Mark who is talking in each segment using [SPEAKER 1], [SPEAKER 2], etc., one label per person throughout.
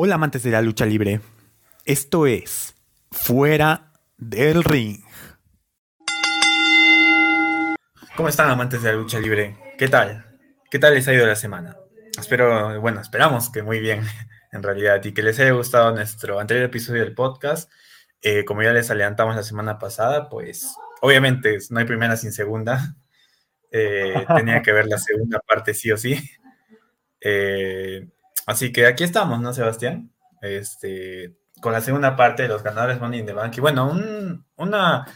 [SPEAKER 1] Hola amantes de la lucha libre. Esto es Fuera del Ring. ¿Cómo están amantes de la lucha libre? ¿Qué tal? ¿Qué tal les ha ido la semana? Espero, bueno, esperamos que muy bien en realidad y que les haya gustado nuestro anterior episodio del podcast. Eh, como ya les adelantamos la semana pasada, pues obviamente no hay primera sin segunda. Eh, tenía que ver la segunda parte sí o sí. Eh, así que aquí estamos, ¿no, Sebastián? Este, con la segunda parte de los ganadores Money in the Bank. Y bueno, una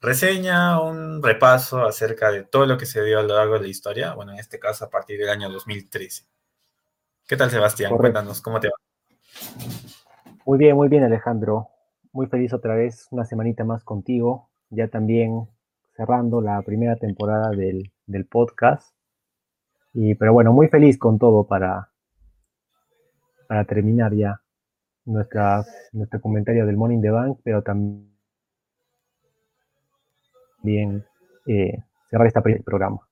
[SPEAKER 1] reseña, un repaso acerca de todo lo que se dio a lo largo de la historia. Bueno, en este caso a partir del año 2013. ¿Qué tal, Sebastián? Cuéntanos, ¿cómo te va?
[SPEAKER 2] Muy bien, muy bien, Alejandro. Muy feliz otra vez, una semanita más contigo. Ya también cerrando la primera temporada del, del podcast. Y, pero bueno, muy feliz con todo para, para terminar ya nuestra, nuestro comentario del Morning the Bank, pero también eh, cerrar esta programa.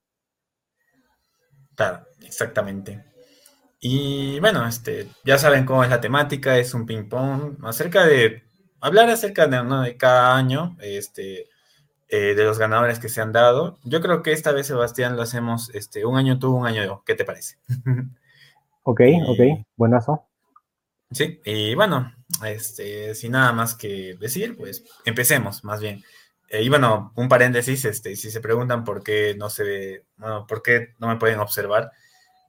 [SPEAKER 1] Claro, exactamente. Y bueno, este, ya saben cómo es la temática, es un ping-pong acerca de hablar acerca de, de cada año, este, eh, de los ganadores que se han dado. Yo creo que esta vez, Sebastián, lo hacemos este, un año tú, un año yo. ¿Qué te parece?
[SPEAKER 2] ok, ok, buenazo.
[SPEAKER 1] Sí, y bueno, este, sin nada más que decir, pues empecemos más bien. Eh, y bueno, un paréntesis, este, si se preguntan por qué no se ve, bueno, por qué no me pueden observar,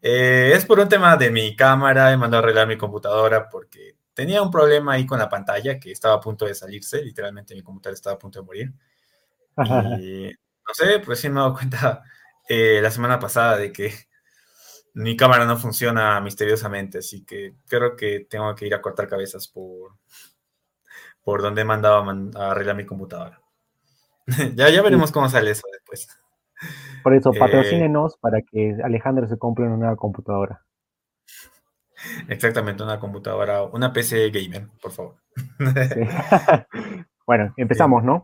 [SPEAKER 1] eh, es por un tema de mi cámara, he mandado a arreglar mi computadora porque tenía un problema ahí con la pantalla que estaba a punto de salirse, literalmente mi computadora estaba a punto de morir. Y no sé, pues sí me he dado cuenta eh, la semana pasada de que mi cámara no funciona misteriosamente, así que creo que tengo que ir a cortar cabezas por, por donde he mandado a, arreglar mi computadora. ya, ya veremos cómo sale eso después.
[SPEAKER 2] Por eso, eh, patrocínenos para que Alejandro se compre una nueva computadora.
[SPEAKER 1] Exactamente, una computadora, una PC gamer, por favor.
[SPEAKER 2] bueno, empezamos, ¿no?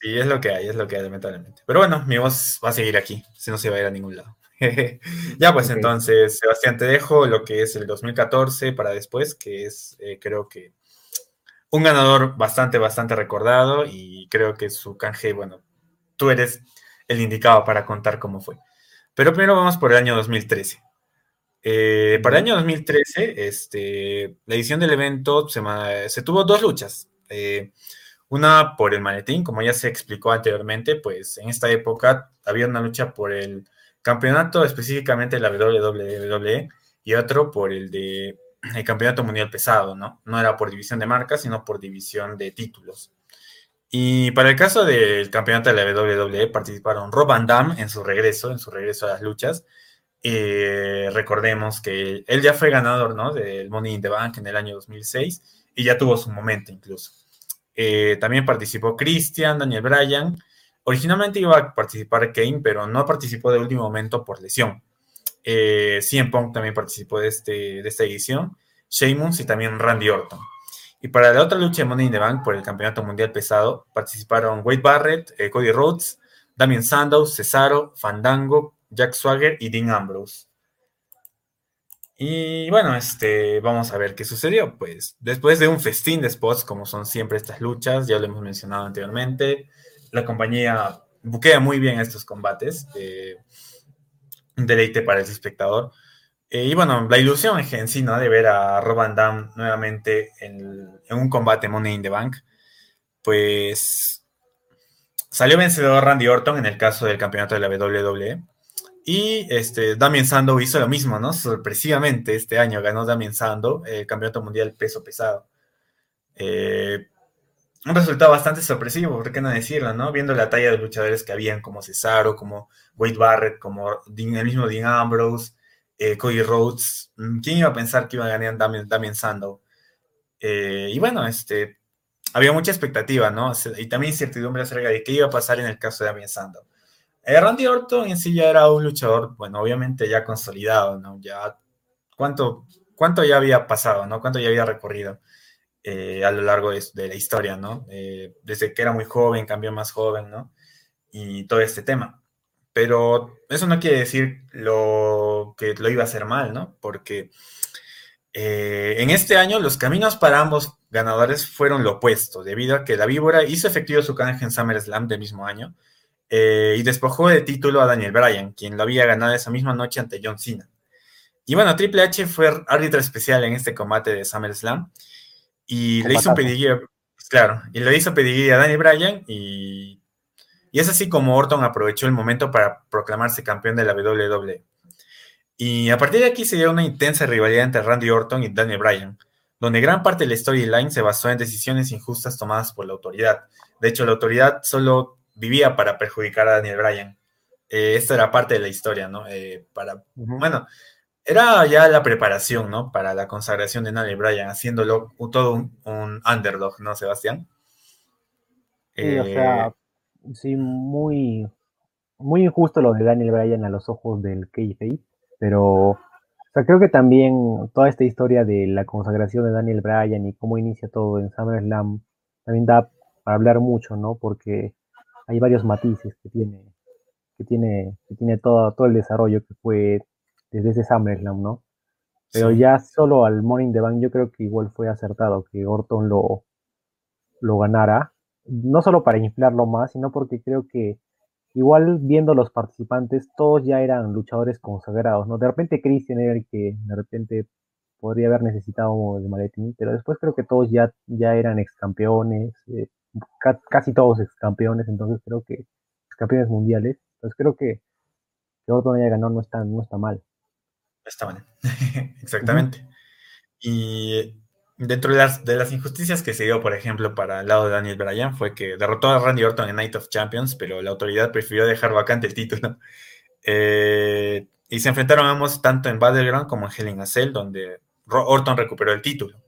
[SPEAKER 1] Sí, es lo que hay, es lo que hay, lamentablemente. Pero bueno, mi voz va a seguir aquí, si no se va a ir a ningún lado. ya, pues entonces, Sebastián, te dejo lo que es el 2014 para después, que es, eh, creo que, un ganador bastante, bastante recordado y creo que su canje, bueno, tú eres el indicado para contar cómo fue. Pero primero vamos por el año 2013. Eh, para el año 2013, este, la edición del evento se, se tuvo dos luchas. Eh, una por el maletín, como ya se explicó anteriormente, pues en esta época había una lucha por el campeonato específicamente de la WWE y otro por el de el campeonato mundial pesado, ¿no? No era por división de marcas, sino por división de títulos. Y para el caso del campeonato de la WWE participaron Rob Van Damme en su regreso, en su regreso a las luchas. Eh, recordemos que él ya fue ganador, ¿no? Del Money in the Bank en el año 2006 y ya tuvo su momento incluso. Eh, también participó Christian, Daniel Bryan. Originalmente iba a participar Kane, pero no participó de último momento por lesión. Eh, CM también participó de, este, de esta edición. Sheamus y también Randy Orton. Y para la otra lucha de Money in the Bank por el Campeonato Mundial Pesado participaron Wade Barrett, eh, Cody Rhodes, Damien Sandow, Cesaro, Fandango, Jack Swagger y Dean Ambrose. Y bueno, este, vamos a ver qué sucedió. Pues después de un festín de spots, como son siempre estas luchas, ya lo hemos mencionado anteriormente, la compañía buquea muy bien estos combates. Eh, un deleite para el espectador. Eh, y bueno, la ilusión en sí, ¿no? De ver a Rob Van nuevamente en, un combate Money in the Bank, pues salió vencedor Randy Orton en el caso del campeonato de la WWE. Y este, Damien Sando hizo lo mismo, ¿no? Sorpresivamente este año ganó Damien Sando el campeonato mundial peso pesado. Eh, un resultado bastante sorpresivo, ¿por qué no decirlo, no? Viendo la talla de luchadores que habían, como Cesaro, como Wade Barrett, como el mismo Dean Ambrose, eh, Cody Rhodes. Mm, ¿Quién iba a pensar que iba a ganar Damien, Damien Sandow? Eh, y bueno, este, había mucha expectativa, ¿no? Y también incertidumbre acerca de qué iba a pasar en el caso de Damien Sandow. Eh, Randy Orton en sí ya era un luchador, bueno, obviamente ya consolidado, ¿no? Ya, ¿cuánto, cuánto ya había pasado, ¿no? ¿Cuánto ya había recorrido eh, a lo largo de, la historia, ¿no? Eh, desde que era muy joven, cambió más joven, ¿no? Y todo este tema. Pero eso no quiere decir lo, que lo iba a hacer mal, ¿no? Porque Eh, en este año, los caminos para ambos ganadores fueron lo opuesto, debido a que la víbora hizo efectivo su canje en SummerSlam del mismo año y despojó de título a Daniel Bryan, quien lo había ganado esa misma noche ante John Cena. Y bueno, Triple H fue árbitro especial en este combate de SummerSlam y le hizo un pedigrí, claro, y le hizo a Daniel Bryan y y es así como Orton aprovechó el momento para proclamarse campeón de la WWE. Y a partir de aquí se dio una intensa rivalidad entre Randy Orton y Daniel Bryan, donde gran parte de la storyline se basó en decisiones injustas tomadas por la autoridad. De hecho, la autoridad solo vivía para perjudicar a Daniel Bryan. Eh, esta era parte de la historia, ¿no? Eh, para, Bueno, era ya la preparación, ¿no? Para la consagración de Daniel Bryan, haciéndolo todo un, underdog, ¿no, Sebastián?
[SPEAKER 2] Sí, o sea, sí, muy, muy injusto lo de Daniel Bryan a los ojos del kayfabe, pero o sea, creo que también toda esta historia de la consagración de Daniel Bryan y cómo inicia todo en SummerSlam también da para hablar mucho, ¿no? Porque hay varios matices que tiene, que tiene, que tiene todo, todo el desarrollo que fue desde SummerSlam, ¿no? Pero ya solo al Morning the Bank yo creo que igual fue acertado que Orton lo, lo ganara no solo para inflarlo más, sino porque creo que igual viendo los participantes, todos ya eran luchadores consagrados, ¿no? De repente Christian era el que de repente podría haber necesitado el maletín, pero después creo que todos ya, ya eran ex campeones, eh, casi todos ex campeones, entonces creo que ex campeones mundiales, entonces creo que que otro haya ganado no está, no está mal.
[SPEAKER 1] Mal, exactamente. Y dentro de las, de las injusticias que se dio, por ejemplo, para el lado de Daniel Bryan, fue que derrotó a Randy Orton en Night of Champions, pero la autoridad prefirió dejar vacante el título. Eh, y se enfrentaron ambos tanto en Battleground como en Hell in a Cell, donde Orton recuperó el título.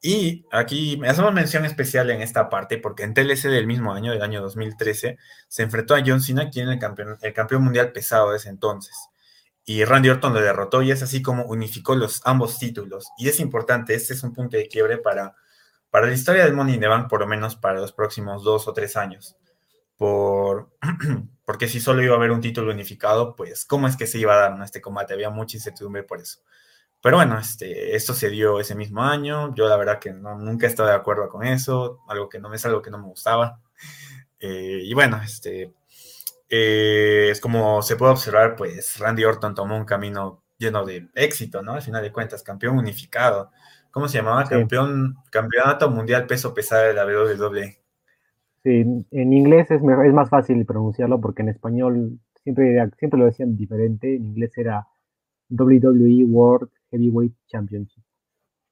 [SPEAKER 1] Y aquí me hacemos mención especial en esta parte, porque en TLC del mismo año, del año 2013, se enfrentó a John Cena, quien es el campeón, el campeón mundial pesado de ese entonces y Randy Orton lo derrotó y es así como unificó los ambos títulos. Y es importante, este es un punto de quiebre para, para la historia del Money in the Bank, por lo menos para los próximos dos o tres años. Por, porque si solo iba a haber un título unificado, pues cómo es que se iba a dar este combate, había mucha incertidumbre por eso. Pero bueno, este, esto se dio ese mismo año, yo la verdad que no, nunca he estado de acuerdo con eso, algo que no es algo que no me gustaba. Eh, y bueno, este, eh, es como se puede observar, pues Randy Orton tomó un camino lleno de éxito, ¿no? Al final de cuentas, campeón unificado. ¿Cómo se llamaba? Campeón, campeonato mundial peso pesado de la WWE.
[SPEAKER 2] Sí, en inglés es, es más fácil pronunciarlo porque en español siempre, siempre lo decían diferente. En inglés era WWE World Heavyweight Championship.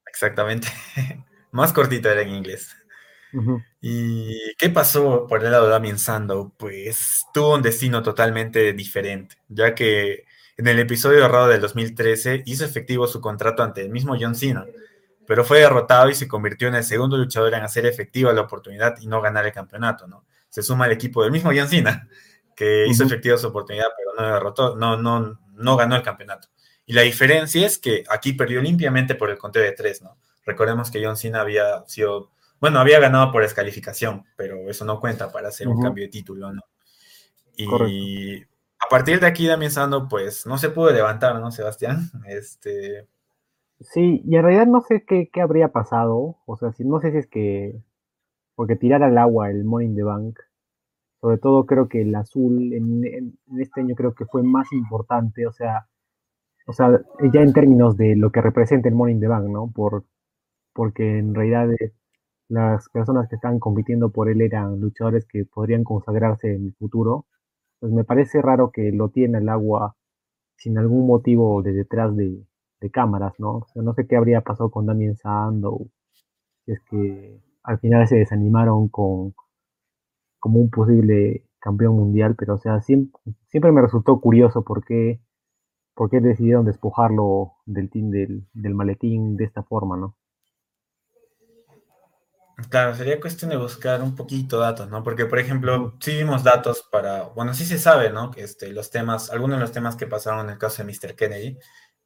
[SPEAKER 1] Exactamente. más cortito era en inglés. ¿Y qué pasó por el lado de Damien Sandow? Pues tuvo un destino totalmente diferente, ya que en el episodio errado del 2013 hizo efectivo su contrato ante el mismo John Cena, pero fue derrotado y se convirtió en el segundo luchador en hacer efectiva la oportunidad y no ganar el campeonato, ¿no? Se suma al equipo del mismo John Cena, que hizo efectiva su oportunidad, pero no derrotó, no, no, no ganó el campeonato. Y la diferencia es que aquí perdió limpiamente por el conteo de tres, ¿no? Recordemos que John Cena había sido bueno, había ganado por descalificación, pero eso no cuenta para hacer un cambio de título, ¿no? Y a partir de aquí, Damien Sando, pues no se pudo levantar, ¿no, Sebastián? Este.
[SPEAKER 2] Sí, y en realidad no sé qué, habría pasado. O sea, si, no sé si es que. Porque tirar al agua el Morning the Bank. Sobre todo creo que el azul en, en, este año creo que fue más importante. O sea, o sea, ya en términos de lo que representa el Morning the Bank, ¿no? Por, porque en realidad las personas que estaban compitiendo por él eran luchadores que podrían consagrarse en el futuro, pues me parece raro que lo tiene el agua sin algún motivo de detrás de, cámaras, ¿no? O sea, no sé qué habría pasado con Damien Sandow, si es que al final se desanimaron con como un posible campeón mundial, pero o sea, siempre, siempre me resultó curioso por qué, por qué decidieron despojarlo del team del, del maletín de esta forma, ¿no?
[SPEAKER 1] Claro, sería cuestión de buscar un poquito datos, ¿no? Porque, por ejemplo, sí vimos datos para, bueno, sí se sabe, ¿no? Que este, los temas, algunos de los temas que pasaron en el caso de Mr. Kennedy,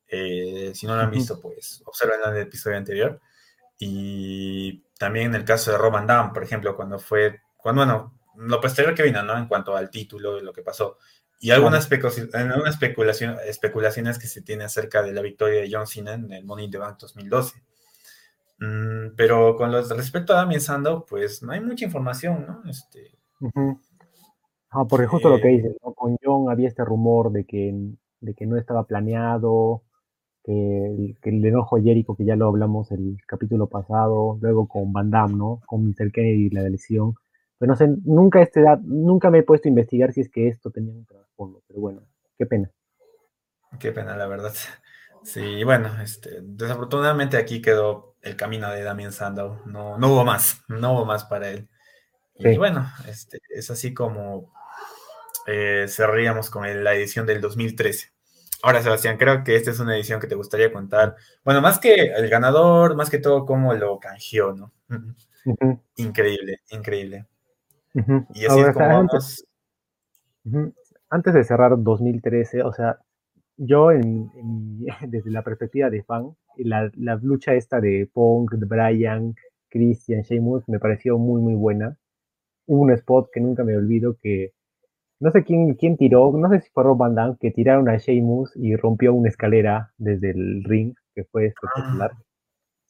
[SPEAKER 1] eh, si no lo han visto, pues observen en el episodio anterior. Y también en el caso de Roman Damm, por ejemplo, cuando fue, cuando, bueno, lo posterior que vino, ¿no? En cuanto al título y lo que pasó. Y algunas, especulaciones que se tiene acerca de la victoria de John Cena en el Money in the Bank 2012. Mm, pero con lo respecto a Damien Sandow, pues no hay mucha información, ¿no? Este,
[SPEAKER 2] Ah, porque justo lo que eh, dices, con John había este rumor de que, de que no estaba planeado, que el, que el enojo Jericho, que ya lo hablamos el capítulo pasado, luego con Van Damme, ¿no? Con Mr. Kennedy y la elección. Pero no sé, nunca, este, nunca me he puesto a investigar si es que esto tenía un trasfondo, pero bueno, qué pena.
[SPEAKER 1] Qué pena, la verdad. Sí, bueno, este, desafortunadamente aquí quedó el camino de Damien Sandow. No, no hubo más, no hubo más para él. Y bueno, este, es así como eh, cerraríamos con la edición del 2013. Ahora, Sebastián, creo que esta es una edición que te gustaría contar. Bueno, más que el ganador, más que todo cómo lo canjeó, ¿no? Increíble, increíble.
[SPEAKER 2] Y así es como antes, antes de cerrar 2013, o sea, yo desde la perspectiva de fan, la, la, lucha esta de Punk, Brian, Christian, Sheamus me pareció muy, muy buena. Hubo un spot que nunca me olvido que no sé quién, quién tiró, no sé si fue Rob Van Damme, que tiraron a Sheamus y rompió una escalera desde el ring, que fue espectacular. Ah,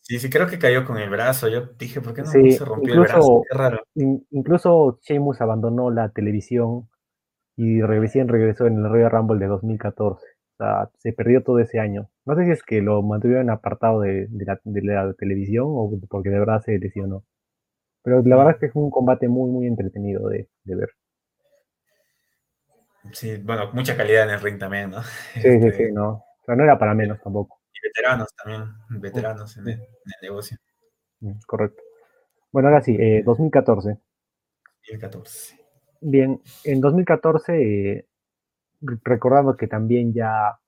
[SPEAKER 1] sí, sí, creo que cayó con el brazo. Yo dije, ¿por qué no, se rompió el brazo? Qué raro.
[SPEAKER 2] incluso Sheamus abandonó la televisión y recién regresó en el Royal Rumble de 2014. Se perdió todo ese año. No sé si es que lo mantuvieron apartado de, la, de la televisión o porque de verdad se lesionó. Pero la verdad es que fue un combate muy, muy entretenido de, de ver.
[SPEAKER 1] Sí, bueno, mucha calidad en el ring también, ¿no?
[SPEAKER 2] Sí, sí, este, sí, no. O sea, no era para menos tampoco.
[SPEAKER 1] Y veteranos también, veteranos en el, negocio.
[SPEAKER 2] Mm, correcto. Bueno, ahora sí, 2014.
[SPEAKER 1] Eh, 2014.
[SPEAKER 2] Bien, en 2014, eh, recordando que también ya,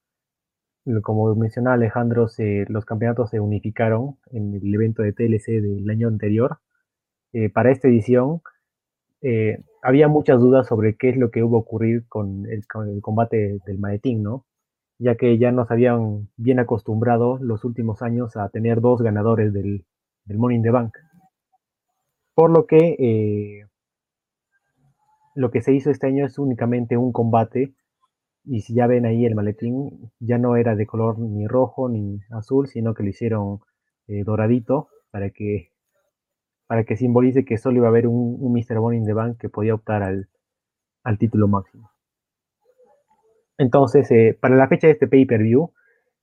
[SPEAKER 2] como mencionaba Alejandro, los campeonatos se unificaron en el evento de TLC del año anterior. Eh, para esta edición, eh, había muchas dudas sobre qué es lo que iba a ocurrir con el, combate del maletín, ¿no? Ya que ya nos habían bien acostumbrado los últimos años a tener dos ganadores del, del Money the Bank. Por lo que eh, lo que se hizo este año es únicamente un combate. Y si ya ven ahí el maletín, ya no era de color ni rojo ni azul, sino que lo hicieron eh, doradito para que para que simbolice que solo iba a haber un, Mr. Bonnie the Bank que podía optar al, título máximo. Entonces, eh, para la fecha de este pay-per-view,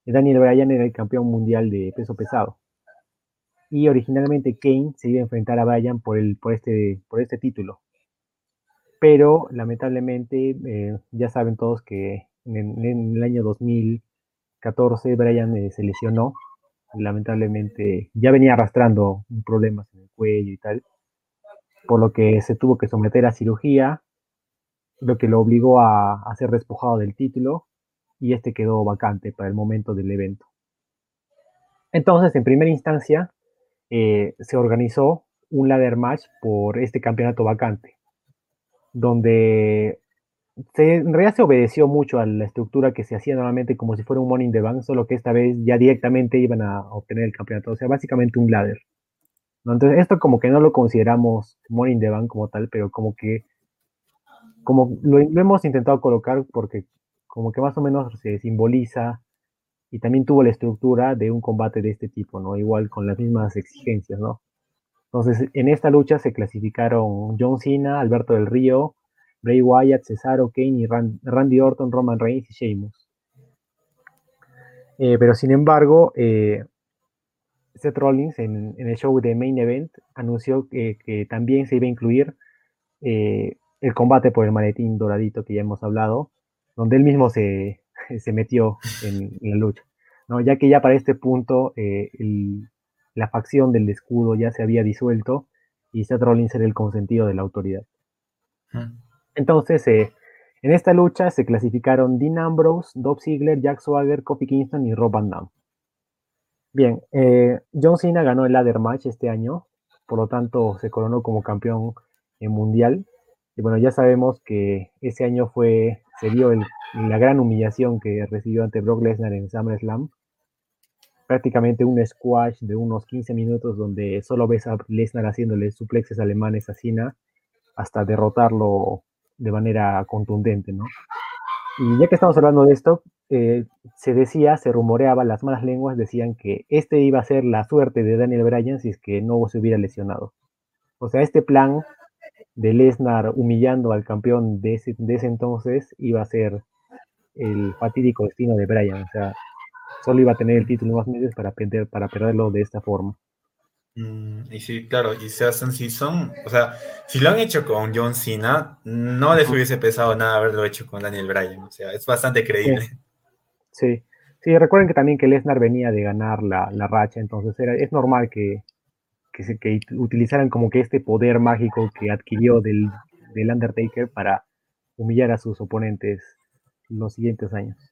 [SPEAKER 2] Daniel Bryan era el campeón mundial de peso pesado. Y originalmente Kane se iba a enfrentar a Bryan por, el, por, este, por este título. Pero lamentablemente, eh, ya saben todos que en, el año 2014 Bryan eh, se lesionó lamentablemente ya venía arrastrando problemas en el cuello y tal, por lo que se tuvo que someter a cirugía, lo que lo obligó a, ser despojado del título y este quedó vacante para el momento del evento. Entonces, en primera instancia, eh, se organizó un ladder match por este campeonato vacante, donde en realidad se obedeció mucho a la estructura que se hacía normalmente como si fuera un in the Bank, solo que esta vez ya directamente iban a obtener el campeonato, o sea, básicamente un ladder. Entonces, esto como que no lo consideramos in the Bank como tal, pero como que como lo, hemos intentado colocar porque como que más o menos se simboliza y también tuvo la estructura de un combate de este tipo, ¿no? Igual con las mismas exigencias, ¿no? Entonces, en esta lucha se clasificaron John Cena, Alberto del Río, Bray Wyatt, Cesaro, Kane y Randy Orton, Roman Reigns y Sheamus. Eh, pero sin embargo, eh, Seth Rollins en, el show de Main Event anunció que, también se iba a incluir eh, el combate por el maletín doradito que ya hemos hablado, donde él mismo se, metió en, la lucha. ¿no? Ya que ya para este punto la facción del escudo ya se había disuelto y Seth Rollins era el consentido de la autoridad. Entonces, eh, en esta lucha se clasificaron Dean Ambrose, Dolph Ziggler, Jack Swagger, Kofi Kingston y Rob Van Damme. Bien, eh, John Cena ganó el ladder match este año, por lo tanto se coronó como campeón mundial. Y bueno, ya sabemos que ese año fue, se dio la gran humillación que recibió ante Brock Lesnar en SummerSlam. Prácticamente un squash de unos 15 minutos donde solo ves a Lesnar haciéndole suplexes alemanes a Cena hasta derrotarlo de manera contundente, ¿no? Y ya que estamos hablando de esto, eh, se decía, se rumoreaba, las malas lenguas decían que este iba a ser la suerte de Daniel Bryan si es que no se hubiera lesionado. O sea, este plan de Lesnar humillando al campeón de de ese entonces iba a ser el fatídico destino de Bryan. O sea, solo iba a tener el título más meses para, perder, para perderlo de esta forma.
[SPEAKER 1] Mm, y sí, claro, y se hacen si son, o sea, si lo han hecho con John Cena, no les hubiese pesado nada haberlo hecho con Daniel Bryan, o sea, es bastante creíble.
[SPEAKER 2] Sí, sí, recuerden que también que Lesnar venía de ganar la, racha, entonces era, es normal que, que, que utilizaran como que este poder mágico que adquirió del, del Undertaker para humillar a sus oponentes los siguientes años.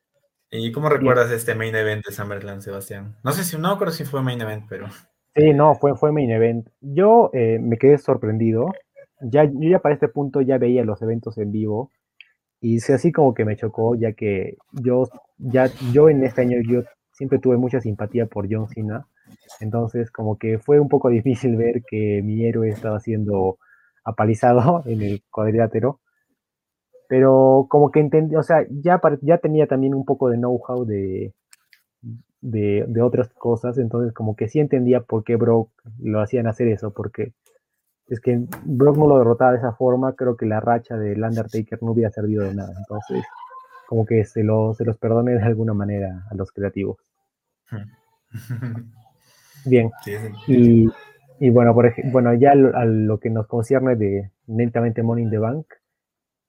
[SPEAKER 1] ¿Y cómo recuerdas este main event de Summerland, Sebastián? No sé si, no creo si fue main event, pero...
[SPEAKER 2] Sí, no, fue, fue main event. Yo eh, me quedé sorprendido. Ya, yo ya para este punto ya veía los eventos en vivo y así como que me chocó, ya que yo, ya, yo en este año yo siempre tuve mucha simpatía por John Cena. Entonces como que fue un poco difícil ver que mi héroe estaba siendo apalizado en el cuadrilátero. Pero como que entendí, o sea, ya, ya tenía también un poco de know-how de, de, otras cosas, entonces como que sí entendía por qué Brock lo hacían hacer eso, porque es que Brock no lo derrotaba de esa forma, creo que la racha del Undertaker no hubiera servido de nada, entonces como que se, lo, se los perdone de alguna manera a los creativos. Bien, y, y, bueno, por ejemplo, bueno, ya a lo que nos concierne de netamente Money in the Bank,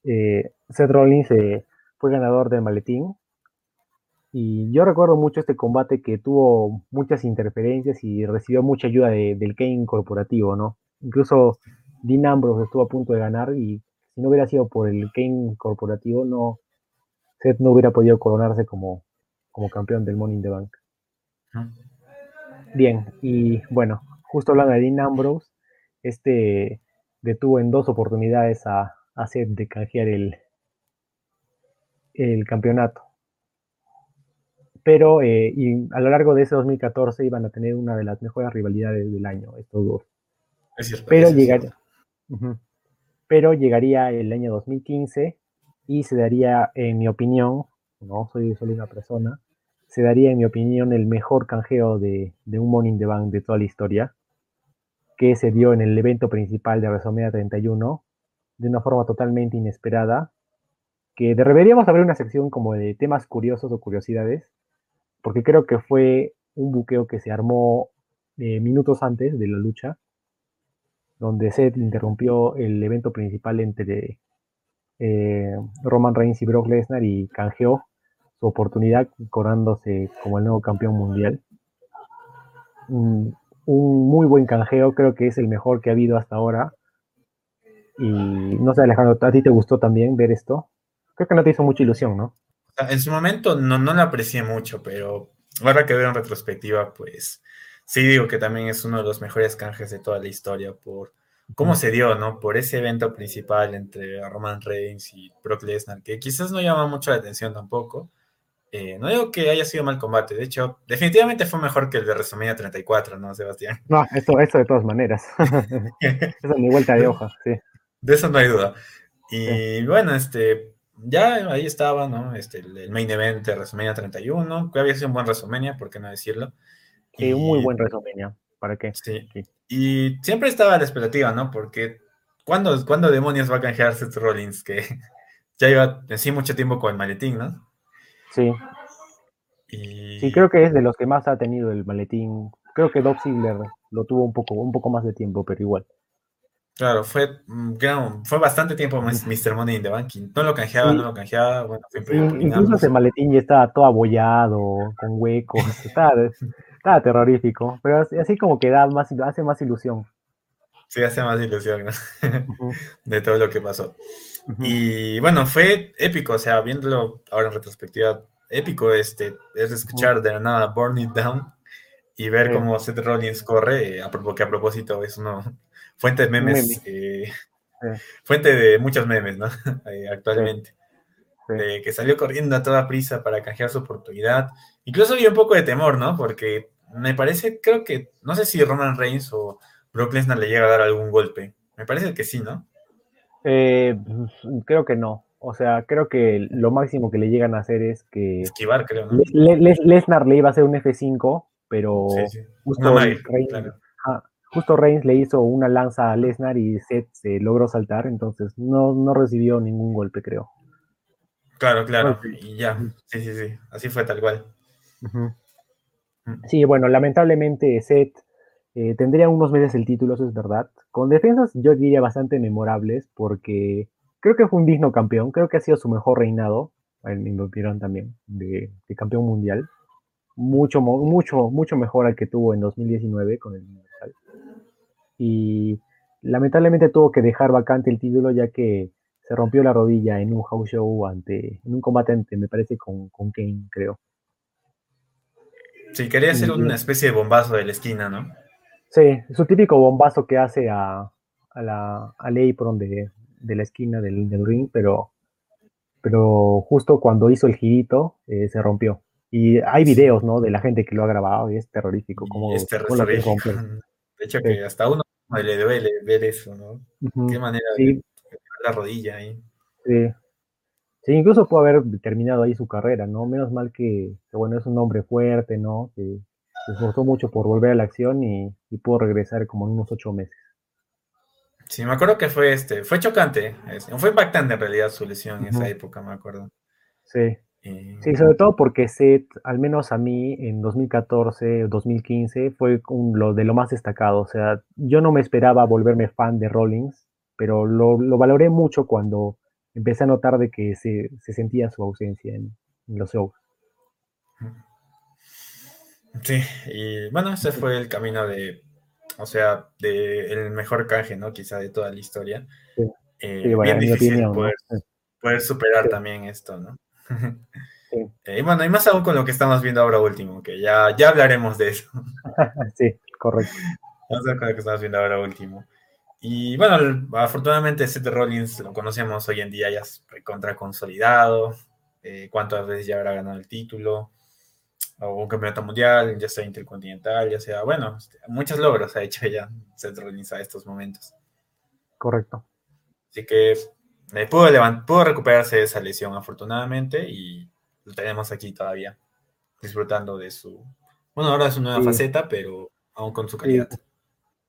[SPEAKER 2] eh, Seth Rollins eh, fue ganador del maletín, y yo recuerdo mucho este combate que tuvo muchas interferencias y recibió mucha ayuda del Kane corporativo, ¿no? Incluso Dean Ambrose estuvo a punto de ganar y si no hubiera sido por el Kane corporativo, no, Seth no hubiera podido coronarse como, como campeón del Money in the Bank. Bien, y bueno, justo hablando de Dean Ambrose, este detuvo en dos oportunidades a, Seth de canjear el, el campeonato. Pero eh, y a lo largo de ese 2014 iban a tener una de las mejores rivalidades del año, estos dos. pero, llegaría, pero llegaría el año 2015 y se daría, en mi opinión, no soy solo una persona, se daría, en mi opinión, el mejor canjeo de, de un Morning the Bank de toda la historia, que se dio en el evento principal de WrestleMania 31, de una forma totalmente inesperada, que deberíamos abrir una sección como de temas curiosos o curiosidades, porque creo que fue un buqueo que se armó eh, minutos antes de la lucha, donde Seth interrumpió el evento principal entre eh, Roman Reigns y Brock Lesnar y canjeó su oportunidad coronándose como el nuevo campeón mundial. un muy buen canjeo, creo que es el mejor que ha habido hasta ahora. Y no sé, Alejandro, ¿a ti te gustó también ver esto? Creo que no te hizo mucha ilusión, ¿no?
[SPEAKER 1] En su momento no, no la aprecié mucho, pero ahora que veo en retrospectiva, pues sí digo que también es uno de los mejores canjes de toda la historia por cómo se dio, ¿no? Por ese evento principal entre Roman Reigns y Brock Lesnar, que quizás no llama mucho la atención tampoco. Eh, no digo que haya sido mal combate, de hecho, definitivamente fue mejor que el de WrestleMania 34, ¿no, Sebastián?
[SPEAKER 2] No, esto, esto de todas maneras. Esa es mi vuelta de hoja, sí.
[SPEAKER 1] De eso no hay duda. Y bueno, este, ya ahí estaba, ¿no? Este, el main event de WrestleMania 31, que había sido un buen WrestleMania, ¿por qué no decirlo?
[SPEAKER 2] Sí, un muy buen WrestleMania, ¿para qué?
[SPEAKER 1] Sí. Y siempre estaba la expectativa, ¿no? Porque ¿cuándo, ¿cuándo demonios va a canjear Seth Rollins? Que ya lleva sí mucho tiempo con el maletín, ¿no?
[SPEAKER 2] Sí. Sí, creo que es de los que más ha tenido el maletín. Creo que Doc Ziggler lo tuvo un poco, un poco más de tiempo, pero igual.
[SPEAKER 1] Claro, fue, mm, fue bastante tiempo Mr. Money in the Banking. No lo canjeaba, no lo canjeaba. Bueno, siempre
[SPEAKER 2] incluso ese maletín ya estaba todo abollado, con huecos. estaba, terrorífico. Pero así como que da más, hace más ilusión.
[SPEAKER 1] Sí, hace más ilusión, ¿no? de todo lo que pasó. Y bueno, fue épico, o sea, viéndolo ahora en retrospectiva, épico este, es escuchar de la nada Burn It Down y ver cómo Seth Rollins corre, a, que a propósito es uno fuente de memes, eh, fuente de muchos memes, ¿no? Eh, actualmente. que salió corriendo a toda prisa para canjear su oportunidad. Incluso había un poco de temor, ¿no? Porque me parece, creo que, no sé si Roman Reigns o Brock Lesnar le llega a dar algún golpe. Me parece que sí, ¿no?
[SPEAKER 2] Eh, creo que no. O sea, creo que lo máximo que le llegan a hacer es que.
[SPEAKER 1] Esquivar, creo, ¿no?
[SPEAKER 2] Lesnar le iba a hacer un F5, pero Justo, Reigns, justo, Reigns, le hizo una lanza a Lesnar y Seth se logró saltar, entonces no, no recibió ningún golpe, creo.
[SPEAKER 1] Claro, claro. Y ya. Sí, sí, sí. Así fue tal cual.
[SPEAKER 2] Sí, bueno, lamentablemente Seth eh, tendría unos meses el título, eso es verdad. Con defensas yo diría bastante memorables porque creo que fue un digno campeón, creo que ha sido su mejor reinado, en mi opinión también, de, campeón mundial. Mucho, mucho, mucho mejor al que tuvo en 2019 con el. Y lamentablemente tuvo que dejar vacante el título ya que se rompió la rodilla en un house show ante, en un combate me parece, con, con Kane, creo.
[SPEAKER 1] Sí, quería hacer una especie de bombazo de la esquina, ¿no?
[SPEAKER 2] Sí, su típico bombazo que hace a, a la, al apron de, de la esquina del, del, ring, pero, pero justo cuando hizo el girito eh, se rompió. Y hay videos, ¿no? De la gente que lo ha grabado y es terrorífico. Como,
[SPEAKER 1] es terrorífico. De hecho, que hasta uno le duele ver eso, ¿no? Qué manera de la rodilla ahí.
[SPEAKER 2] Sí. Sí, incluso pudo haber terminado ahí su carrera, ¿no? Menos mal que, bueno, es un hombre fuerte, ¿no? Que se esforzó mucho por volver a la acción y, pudo regresar como en unos ocho meses.
[SPEAKER 1] Sí, me acuerdo que fue este, fue chocante, fue impactante en realidad su lesión en esa época, me acuerdo.
[SPEAKER 2] Sí. Sí, sobre todo porque Seth, al menos a mí, en 2014, 2015, fue lo de lo más destacado. O sea, yo no me esperaba volverme fan de Rollins, pero lo, lo valoré mucho cuando empecé a notar de que se, sentía su ausencia en, los shows.
[SPEAKER 1] Sí, y bueno, ese fue el camino de, o sea, de el mejor canje, ¿no? Quizá de toda la historia. Sí. Eh, bien difícil poder, superar también esto, ¿no? Eh, y bueno, y más aún con lo que estamos viendo ahora último, que ya, ya hablaremos de eso.
[SPEAKER 2] sí, correcto.
[SPEAKER 1] Vamos a ver con lo que estamos viendo ahora último. Y bueno, afortunadamente Seth Rollins lo conocemos hoy en día, ya es contra consolidado. Eh, cuántas veces ya habrá ganado el título, o un campeonato mundial, ya sea intercontinental, ya sea, bueno, este, muchos logros ha hecho ya Seth Rollins a estos momentos.
[SPEAKER 2] Correcto.
[SPEAKER 1] Así que eh, pudo, pudo recuperarse de esa lesión afortunadamente y lo tenemos aquí todavía disfrutando de su, bueno, ahora es una nueva faceta, pero aún con su calidad.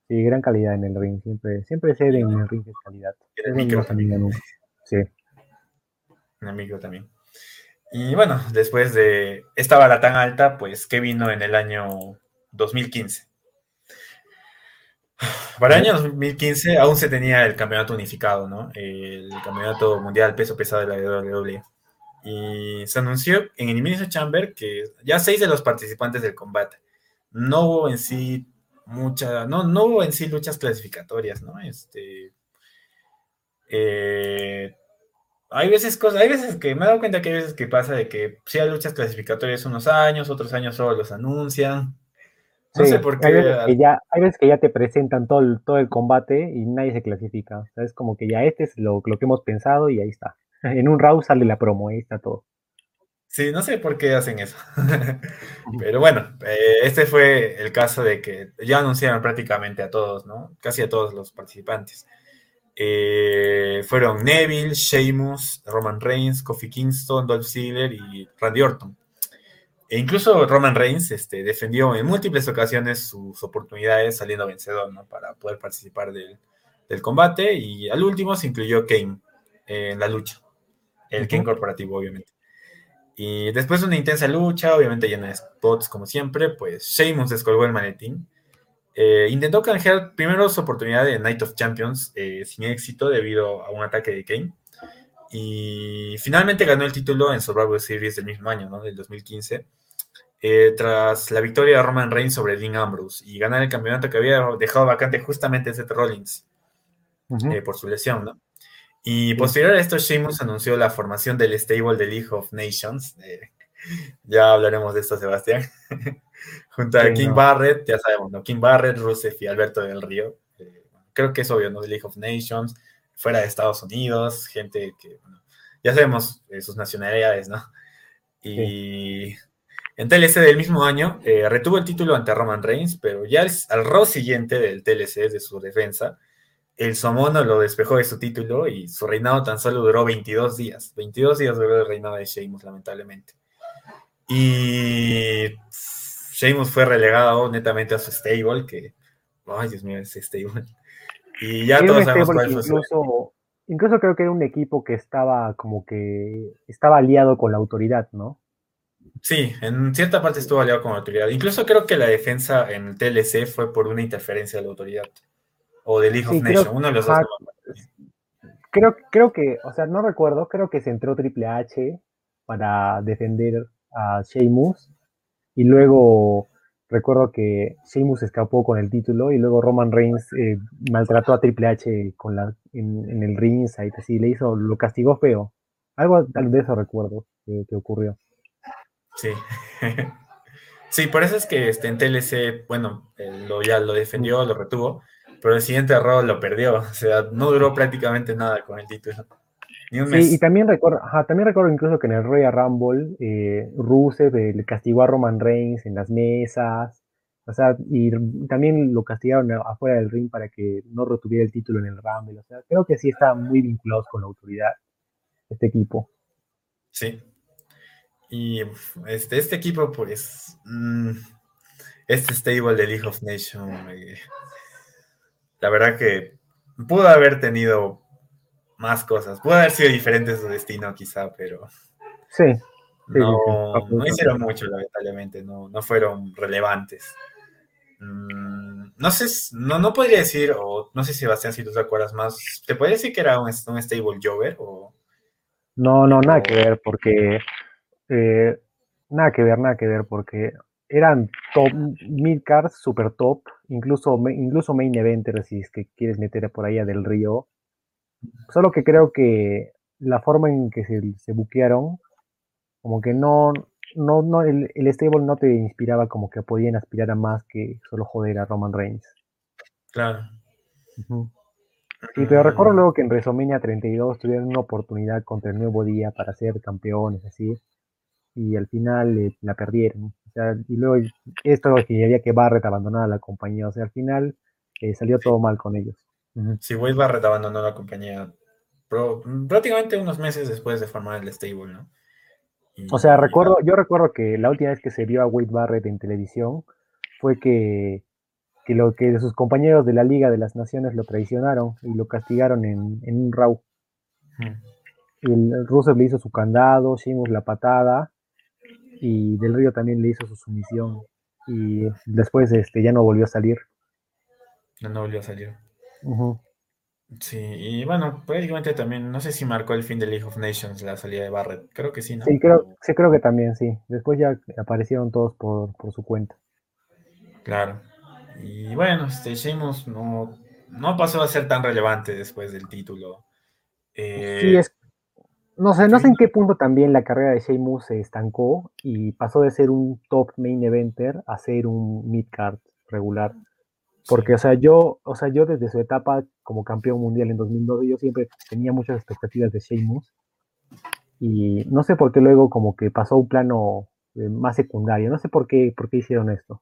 [SPEAKER 2] Sí, gran calidad en el ring. Siempre, siempre sé en el ring es calidad.
[SPEAKER 1] En el micro también. Sí. En el micro también. Y bueno, después de esta bala tan alta, pues, ¿qué vino en el año 2015? Para el año 2015 aún se tenía el campeonato unificado, ¿no? El campeonato mundial peso pesado de la WWE. Y se anunció en Elimination Chamber que ya seis de los participantes del combate no hubo en sí mucha, no, no hubo en sí luchas clasificatorias, ¿no? Este, eh, hay veces cosas, hay veces que me he dado cuenta que hay veces que pasa de que sí hay luchas clasificatorias unos años, otros años solo los anuncian.
[SPEAKER 2] No sé por qué. Hay veces, que ya, hay veces que ya te presentan todo el, todo el combate y nadie se clasifica. O es como que ya este es lo, lo que hemos pensado y ahí está. En un round sale la promo, ahí está todo.
[SPEAKER 1] Sí, no sé por qué hacen eso. Pero bueno, eh, este fue el caso de que ya anunciaron prácticamente a todos, ¿no? Casi a todos los participantes. Eh, fueron Neville, Sheamus, Roman Reigns, Kofi Kingston, Dolph Ziggler y Randy Orton. E incluso Roman Reigns este, defendió en múltiples ocasiones sus oportunidades saliendo vencedor, ¿no? Para poder participar del, combate. Y al último se incluyó Kane en la lucha. El Kane corporativo, obviamente. Y después de una intensa lucha, obviamente llena de spots como siempre, pues Sheamus descolgó el maletín. Eh, intentó canjear primero su oportunidad de Night of Champions eh, sin éxito debido a un ataque de Kane. Y finalmente ganó el título en Survivor Series del mismo año, ¿no? Del 2015. Eh, tras la victoria de Roman Reigns sobre Dean Ambrose y ganar el campeonato que había dejado vacante justamente Seth Rollins por su lesión, ¿no? Y posterior a esto, Sheamus anunció la formación del stable de League of Nations. Eh, ya hablaremos de esto, Sebastián. Junto a King Barrett, ya sabemos, ¿no? King Barrett, Rusev y Alberto del Río. Eh, creo que es obvio, ¿no? League of Nations, fuera de Estados Unidos, gente que, ya sabemos eh, sus nacionalidades, ¿no? Y en TLC del mismo año retuvo el título ante Roman Reigns, pero ya al Raw siguiente del TLC de su defensa, el Somono lo despejó de su título y su reinado tan solo duró 22 días. 22 días duró el reinado de Sheamus, lamentablemente. Y Sheamus fue relegado netamente a su stable, que, ay Dios mío, ese stable. Y ya todos sabemos cuál
[SPEAKER 2] fue incluso, incluso creo que era un equipo que estaba como que estaba aliado con la autoridad, ¿no?
[SPEAKER 1] Sí, en cierta parte estuvo aliado con la autoridad. Incluso creo que la defensa en el TLC fue por una interferencia de la autoridad. O del League of Nations, uno de los dos.
[SPEAKER 2] Creo, creo que, o sea, no recuerdo, creo que se entró Triple H para defender a Sheamus. Y luego recuerdo que Sheamus escapó con el título y luego Roman Reigns eh, maltrató a Triple H con la, en, el ring, así le hizo, lo castigó feo. Algo de eso recuerdo que, ocurrió.
[SPEAKER 1] Sí. sí, por eso es que este, en TLC, bueno, lo, ya lo defendió, lo retuvo, pero el siguiente error lo perdió. O sea, no duró prácticamente nada con el título
[SPEAKER 2] sí, y también recuerdo, también recuerdo incluso que en el Royal Rumble, eh, Rusev eh, le castigó a Roman Reigns en las mesas, o sea, y también lo castigaron afuera del ring para que no retuviera el título en el Rumble, o sea, creo que sí están muy vinculados con la autoridad, este equipo.
[SPEAKER 1] Sí. Y este, este equipo, pues, mm, este stable de League of Nations, eh, la verdad que pudo haber tenido más cosas. Puede haber sido diferente su destino, quizá, pero.
[SPEAKER 2] Sí.
[SPEAKER 1] no, no, hicieron mucho, lamentablemente, no, no fueron relevantes. Mm, no sé, no, no podría decir, o no sé, Sebastián, si tú te acuerdas más, ¿te podría decir que era un, stable Jover? O,
[SPEAKER 2] no, no, nada que ver, porque. Eh, nada que ver, nada que ver, porque eran top, mid cards, super top, incluso, incluso main eventer, si es que quieres meter por allá del río, Solo que creo que la forma en que se, se buquearon, como que no, no, no, el, el, stable no te inspiraba como que podían aspirar a más que solo joder a Roman Reigns.
[SPEAKER 1] Claro.
[SPEAKER 2] Sí, pero recuerdo luego que en WrestleMania 32 tuvieron una oportunidad contra el Nuevo Día para ser campeones, así, y al final eh, la perdieron. O sea, y luego esto significaría que Barrett abandonara la compañía. O sea, al final eh, salió todo mal con ellos.
[SPEAKER 1] Sí, Wade Barrett abandonó la compañía prácticamente unos meses después de formar el stable, ¿no?
[SPEAKER 2] o sea, recuerdo, yo recuerdo que la última vez que se vio a Wade Barrett en televisión fue que, que, lo, que sus compañeros de la Liga de las Naciones lo traicionaron y lo castigaron en, un Raw. El Rusev le hizo su candado, Sheamus la patada y Del Río también le hizo su sumisión y después este, ya no volvió a salir.
[SPEAKER 1] Ya no volvió a salir. Sí, y bueno, prácticamente también, no sé si marcó el fin de League of Nations la salida de Barrett, creo que sí, ¿no?
[SPEAKER 2] Sí, creo, sí, creo que también, sí. Después ya aparecieron todos por, su cuenta.
[SPEAKER 1] Claro. Y bueno, este Sheamus no, no pasó a ser tan relevante después del título.
[SPEAKER 2] Eh, sí, es. No sé, no sé en qué punto también la carrera de Sheamus se estancó y pasó de ser un top main eventer a ser un mid card regular. Porque, o sea, yo, o sea, yo desde su etapa como campeón mundial en 2012, yo siempre tenía muchas expectativas de Sheamus. Y no sé por qué luego como que pasó a un plano eh, más secundario. No sé por qué, por qué hicieron esto.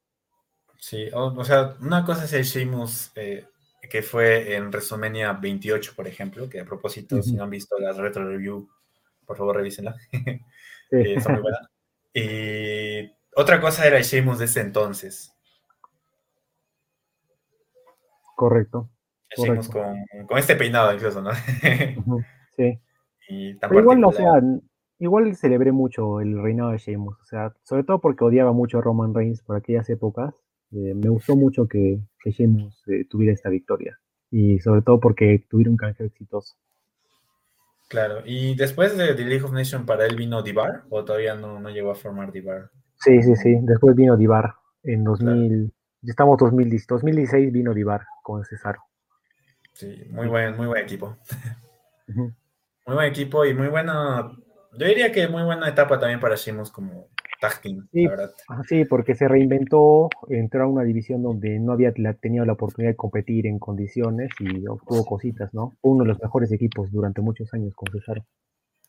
[SPEAKER 1] Sí, o, sea, una cosa es el Sheamus eh, que fue en WrestleMania 28, por ejemplo, que a propósito, si no han visto la retro review, por favor revísenla. Eh, y otra cosa era el Sheamus de ese entonces.
[SPEAKER 2] Correcto.
[SPEAKER 1] Con, este peinado incluso, ¿no?
[SPEAKER 2] sí. igual, o sea, igual celebré mucho el reinado de Sheamus, o sea, sobre todo porque odiaba mucho a Roman Reigns por aquellas épocas. Eh, me gustó mucho que, que Sheamus eh, tuviera esta victoria y sobre todo porque tuviera un canje exitoso.
[SPEAKER 1] Claro, y después de The League of Nations para él vino Divar o todavía no, no llegó a formar Divar.
[SPEAKER 2] Sí, sí, sí, después vino Divar en 2000, estamos 2016, 2016 vino Divar con Cesaro.
[SPEAKER 1] Sí, muy buen, muy buen equipo. Muy buen equipo y muy buena, yo diría que muy buena etapa también para Sheamus como tag team,
[SPEAKER 2] sí,
[SPEAKER 1] la verdad.
[SPEAKER 2] Sí, porque se reinventó, entró a una división donde no había tenido la oportunidad de competir en condiciones y obtuvo cositas, ¿no? Uno de los mejores equipos durante muchos años con Cesaro.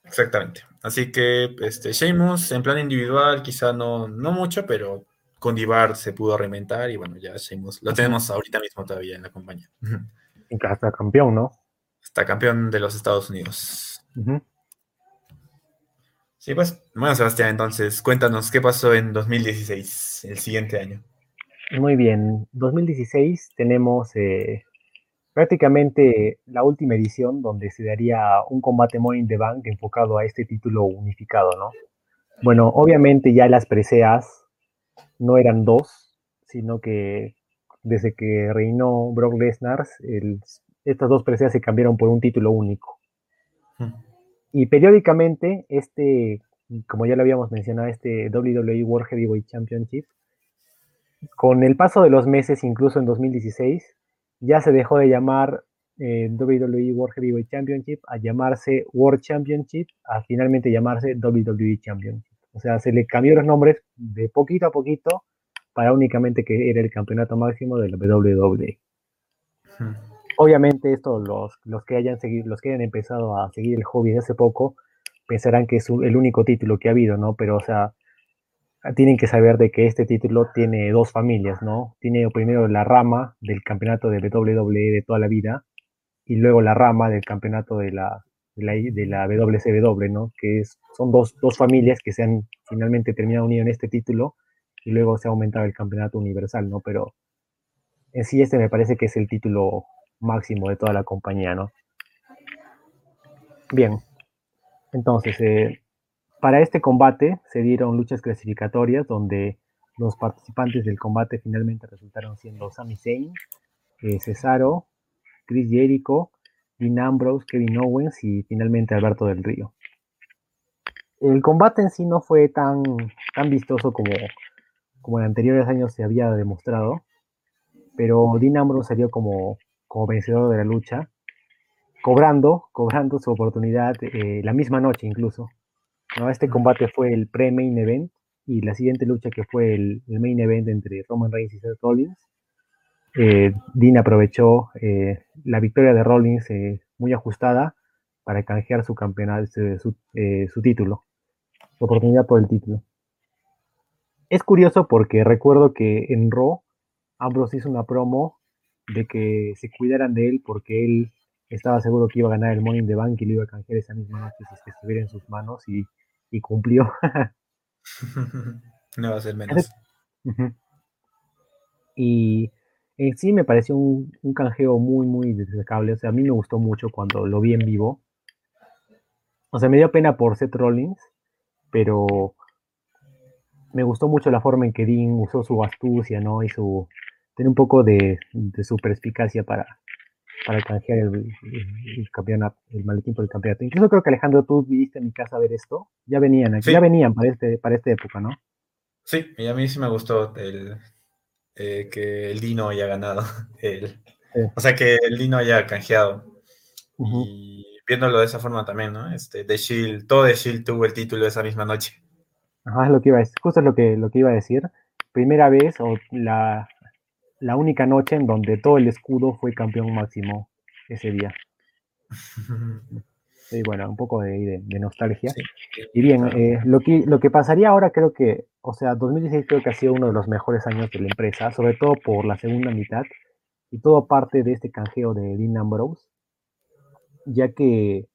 [SPEAKER 1] Exactamente. Así que este, Sheamus en plan individual quizá no, no mucho, pero con Divar se pudo reinventar y bueno, ya Sheamus lo tenemos ahorita mismo todavía en la compañía.
[SPEAKER 2] Hasta campeón, ¿no?
[SPEAKER 1] Está campeón de los Estados Unidos. Sí, pues, bueno, Sebastián, entonces, cuéntanos qué pasó en 2016, el siguiente año.
[SPEAKER 2] Muy bien, 2016 tenemos eh, prácticamente la última edición donde se daría un combate Money in the Bank enfocado a este título unificado, ¿no? Bueno, obviamente ya las preseas no eran dos, sino que desde que reinó Brock Lesnar, estas dos preseas se cambiaron por un título único. Hmm. Y periódicamente, este, como ya lo habíamos mencionado, este WWE World Heavyweight Championship, con el paso de los meses, incluso en 2016, ya se dejó de llamar eh, WWE World Heavyweight Championship a llamarse World Championship, a finalmente llamarse WWE Championship. O sea, se le cambió los nombres de poquito a poquito para únicamente que era el campeonato máximo de la WWE. Obviamente esto los, los que hayan seguido, los que hayan empezado a seguir el hobby de hace poco pensarán que es el único título que ha habido, ¿no? Pero o sea, tienen que saber de que este título tiene dos familias, ¿no? Tiene primero la rama del campeonato de WWE de toda la vida y luego la rama del campeonato de la, de la, WCW, ¿no? Que es, son dos, dos familias que se han finalmente terminado uniendo en este título y luego se ha aumentado el campeonato universal, ¿no? Pero en sí este me parece que es el título máximo de toda la compañía, ¿no? Bien, entonces, eh, para este combate se dieron luchas clasificatorias donde los participantes del combate finalmente resultaron siendo Sami Zayn, eh, Cesaro, Chris Jericho, Dean Ambrose, Kevin Owens y finalmente Alberto del Río. El combate en sí no fue tan, tan vistoso como como en anteriores años se había demostrado, pero Dean Ambrose salió como, como vencedor de la lucha, cobrando, cobrando su oportunidad eh, la misma noche incluso. ¿no? Este combate fue el pre-main event y la siguiente lucha que fue el, main event entre Roman Reigns y Seth Rollins. Eh, Dean aprovechó eh, la victoria de Rollins muy ajustada para canjear su campeonato, su, su título, su oportunidad por el título. Es curioso porque recuerdo que en Raw Ambrose hizo una promo de que se cuidaran de él porque él estaba seguro que iba a ganar el Money in the Bank y lo iba a canjear esa misma noche si es que estuviera en sus manos y, cumplió.
[SPEAKER 1] no va a ser menos.
[SPEAKER 2] Y en sí me pareció un, un, canjeo muy, muy destacable. O sea, a mí me gustó mucho cuando lo vi en vivo. O sea, me dio pena por Seth Rollins, pero me gustó mucho la forma en que Dean usó su astucia, ¿no? Y su. Tiene un poco de, su perspicacia para, para canjear el, campeonato, el maletín por el campeonato. Incluso creo que Alejandro, tú viniste a mi casa a ver esto. Ya venían, ya venían para, este, para esta época, ¿no?
[SPEAKER 1] Sí, y a mí sí me gustó el, eh, que el Dino haya ganado. O sea, que el Dino haya canjeado. Y viéndolo de esa forma también, ¿no? Este, de Shield, todo de Shield tuvo el título esa misma noche.
[SPEAKER 2] Ajá, es lo que iba a decir, justo es lo que, lo que iba a decir. Primera vez o la, única noche en donde todo el escudo fue campeón máximo ese día. Sí, bueno, un poco de, nostalgia. y bien, eh, lo, que, lo que pasaría ahora creo que, o sea, 2016 creo que ha sido uno de los mejores años de la empresa, sobre todo por la segunda mitad y todo parte de este canjeo de Dean Ambrose, ya que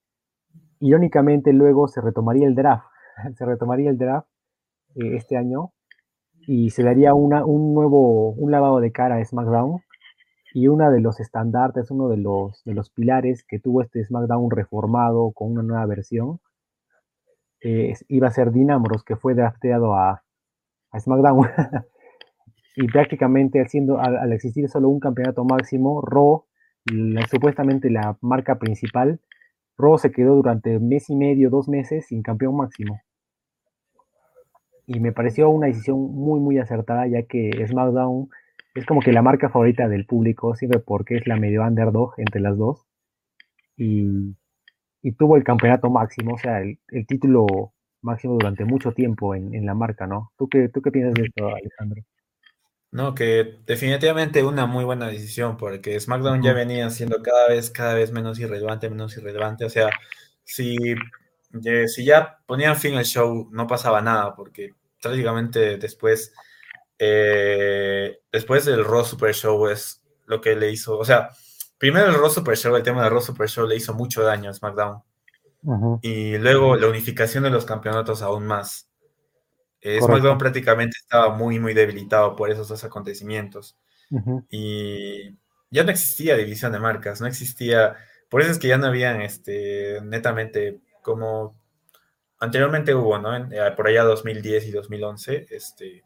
[SPEAKER 2] irónicamente luego se retomaría el draft, se retomaría el draft eh, este año y se daría una, un nuevo, un lavado de cara a SmackDown y uno de los estandartes, uno de los, de los pilares que tuvo este SmackDown reformado con una nueva versión, iba a ser Dean que fue drafteado a, a SmackDown. y prácticamente haciendo, al, existir solo un campeonato máximo, Raw, supuestamente la marca principal, Raw se quedó durante un mes y medio, dos meses sin campeón máximo y me pareció una decisión muy, muy acertada, ya que SmackDown es como que la marca favorita del público, siempre porque es la medio underdog entre las dos. Y, tuvo el campeonato máximo, o sea, el, título máximo durante mucho tiempo en, la marca, ¿no? ¿Tú qué, ¿Tú qué piensas de esto, Alejandro?
[SPEAKER 1] No, que definitivamente una muy buena decisión, porque SmackDown ya venía siendo cada vez, cada vez menos irrelevante, menos irrelevante. O sea, si si ya ponían fin al show, no pasaba nada, porque trágicamente después, eh, después del Raw Super Show es lo que le hizo, o sea, primero el Raw Super Show, el tema del Raw Super Show le hizo mucho daño a SmackDown. Y luego la unificación de los campeonatos aún más. Eh, SmackDown prácticamente estaba muy, muy debilitado por esos dos acontecimientos. Y ya no existía división de marcas, no existía. Por eso es que ya no habían, este, netamente, como anteriormente hubo, ¿no? Eh, por allá 2010 y 2011, este,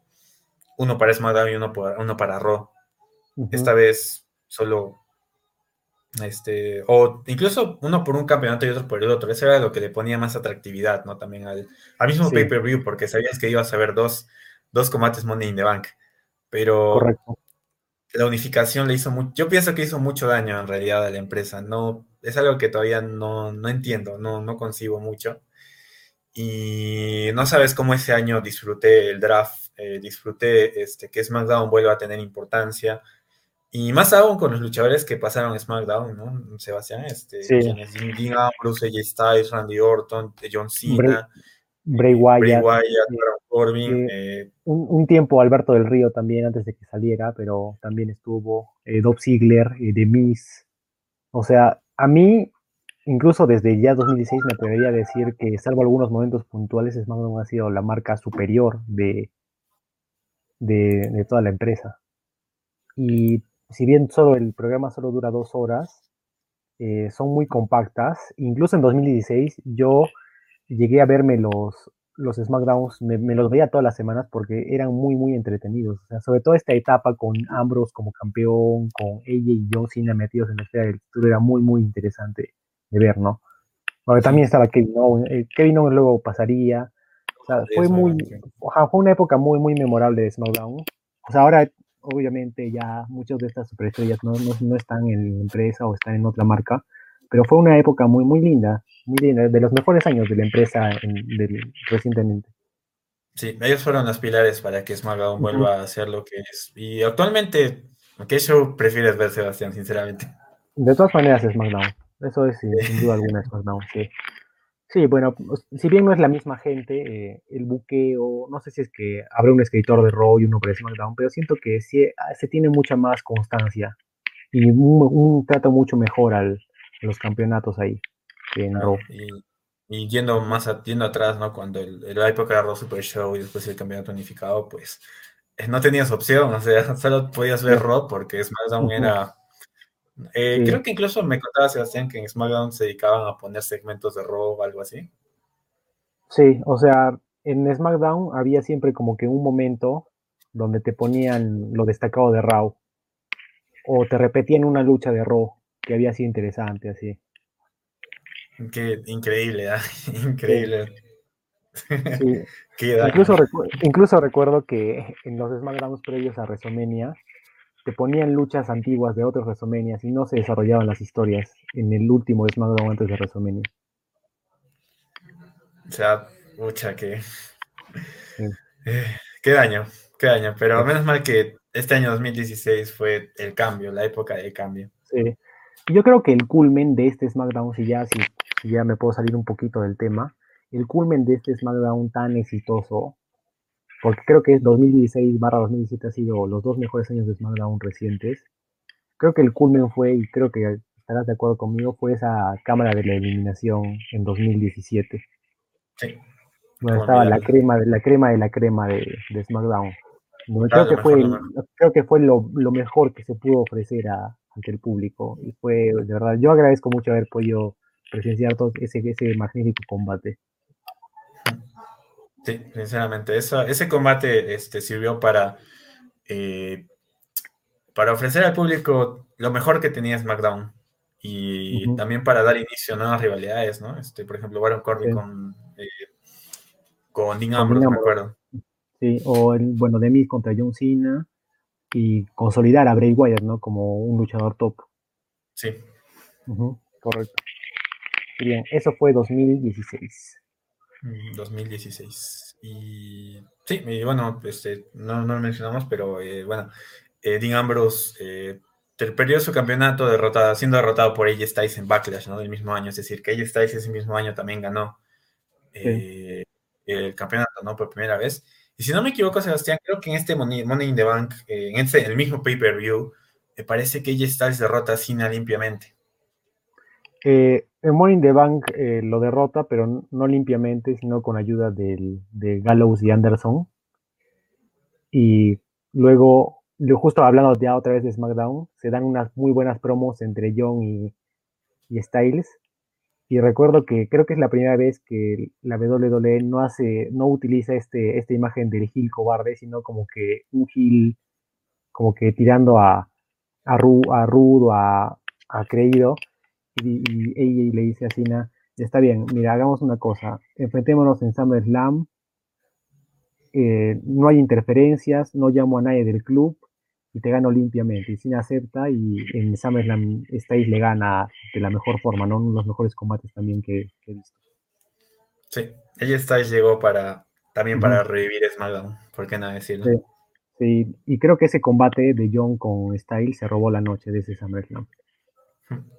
[SPEAKER 1] uno para SmackDown y uno, uno para Raw. Esta vez solo este, o incluso uno por un campeonato y otro por el otro. Eso era lo que le ponía más atractividad, ¿no? También al, mismo pay-per-view, porque sabías que ibas a ver dos, dos combates Money in the Bank. Pero la unificación le hizo mucho, yo pienso que hizo mucho daño en realidad a la empresa. No, es algo que todavía no, entiendo, no, no concibo mucho. Y no sabes cómo ese año disfruté el draft, eh, disfruté este, que SmackDown vuelva a tener importancia y más aún con los luchadores que pasaron SmackDown, ¿no? Sebastián, este, sí. quienes Dean Ambrose, AJ Styles, Randy Orton, John Cena,
[SPEAKER 2] Bray, Wyatt,
[SPEAKER 1] Bray Wyatt Corbin. Eh,
[SPEAKER 2] un, tiempo Alberto del Río también antes de que saliera, pero también estuvo eh, Dob Ziegler, eh, The Miz. O sea, a mí, incluso desde ya 2016 me atrevería a decir que, salvo algunos momentos puntuales, SmackDown ha sido la marca superior de, de, toda la empresa. Y si bien solo el programa solo dura dos horas, eh, son muy compactas. Incluso en 2016 yo llegué a verme los, los SmackDowns, me, los veía todas las semanas porque eran muy, muy entretenidos. O sea, sobre todo esta etapa con Ambrose como campeón, con ella y John Cena metidos en la esfera del título, era muy, muy interesante de ver, ¿no? Porque también estaba Kevin Owens, eh, Kevin Owens luego pasaría. O sea, fue muy, fue una época muy, muy memorable de SmackDown. O sea, ahora obviamente ya muchas de estas superestrellas no, no, están en la empresa o están en otra marca, pero fue una época muy, muy linda, muy linda, de los mejores años de la empresa recientemente.
[SPEAKER 1] Sí, ellos fueron los pilares para que SmackDown vuelva a ser lo que es. Y actualmente, ¿qué show prefieres ver, Sebastián, sinceramente?
[SPEAKER 2] De todas maneras, SmackDown. Eso es sin, duda alguna SmackDown, sí. Sí, bueno, pues, si bien no es la misma gente, eh, el buqueo, no sé si es que habrá un escritor de Raw y uno para SmackDown, pero siento que sí, ah, se tiene mucha más constancia y un, trato mucho mejor al, los campeonatos ahí en Raw.
[SPEAKER 1] Y, yendo más yendo atrás, ¿no? Cuando el, la época de Raw Super Show y después el campeonato unificado, pues eh, no tenías opción, o sea, solo podías ver Raw porque SmackDown era eh, creo que incluso me contaba Sebastián que en SmackDown se dedicaban a poner segmentos de Raw o algo así.
[SPEAKER 2] Sí, o sea, en SmackDown había siempre como que un momento donde te ponían lo destacado de Raw o te repetían una lucha de Raw que había sido interesante así.
[SPEAKER 1] Qué increíble, ¿eh? increíble.
[SPEAKER 2] incluso, incluso recuerdo que en los SmackDowns previos a WrestleMania se ponían luchas antiguas de otros WrestleMania y no se desarrollaban las historias en el último SmackDown antes de WrestleMania.
[SPEAKER 1] O sea, mucha que. Eh, qué daño, qué daño. Pero menos mal que este año 2016 fue el cambio, la época del cambio.
[SPEAKER 2] Sí. Yo creo que el culmen de este SmackDown, si ya, si ya me puedo salir un poquito del tema, el culmen de este SmackDown tan exitoso porque creo que 2016 barra 2017 ha sido los dos mejores años de SmackDown recientes. Creo que el culmen fue, y creo que estarás de acuerdo conmigo, fue esa cámara de la eliminación en 2017. Sí. Donde estaba la crema, la crema de la crema de, SmackDown. creo, que fue, creo que fue lo, mejor que se pudo ofrecer ante el público. Y fue, de verdad, yo agradezco mucho haber podido presenciar todo ese, ese magnífico combate.
[SPEAKER 1] Sí, sinceramente, ese combate este, sirvió para, eh, para ofrecer al público lo mejor que tenía SmackDown y también para dar inicio a nuevas rivalidades, ¿no? Este, por ejemplo, Baron Corbin con, eh, con Dean Ambrose, me acuerdo.
[SPEAKER 2] Sí, o el, bueno, Demis contra John Cena y consolidar a Bray Wyatt, ¿no? Como un luchador top.
[SPEAKER 1] Sí.
[SPEAKER 2] correcto. Bien, eso fue 2016.
[SPEAKER 1] 2016. Y sí, y bueno, este, no, no lo mencionamos, pero eh, bueno, eh, Dean Ambrose eh, perdió su campeonato derrotado, siendo derrotado por AJ Styles en Backlash, ¿no? Del mismo año, es decir, que AJ Styles ese mismo año también ganó el campeonato, ¿no? Por primera vez. Y si no me equivoco, Sebastián, creo que en este Money, in the Bank, en este, el mismo pay-per-view, me parece que ella Styles derrota a Cena limpiamente.
[SPEAKER 2] Eh, el Morning the Bank eh, lo derrota, pero no limpiamente, sino con ayuda de Gallows y Anderson. Y luego, justo hablando ya otra vez de SmackDown, se dan unas muy buenas promos entre John y, y Styles. Y recuerdo que creo que es la primera vez que la WWE no hace, no utiliza este, esta imagen del heel cobarde, sino como que un heel, como que tirando a, a, a rudo, a, a creído. Y, ella le dice a Cena, está bien, mira, hagamos una cosa, enfrentémonos en SummerSlam, eh, no hay interferencias, no llamo a nadie del club, y te gano limpiamente. Y Cena acepta y en SummerSlam Styles le gana de la mejor forma, ¿no? Uno de los mejores combates también que, he visto.
[SPEAKER 1] Sí, ella Styles llegó para también para revivir SmackDown, ¿por qué no decirlo?
[SPEAKER 2] Sí, y creo que ese combate de John con Styles se robó la noche de ese SummerSlam.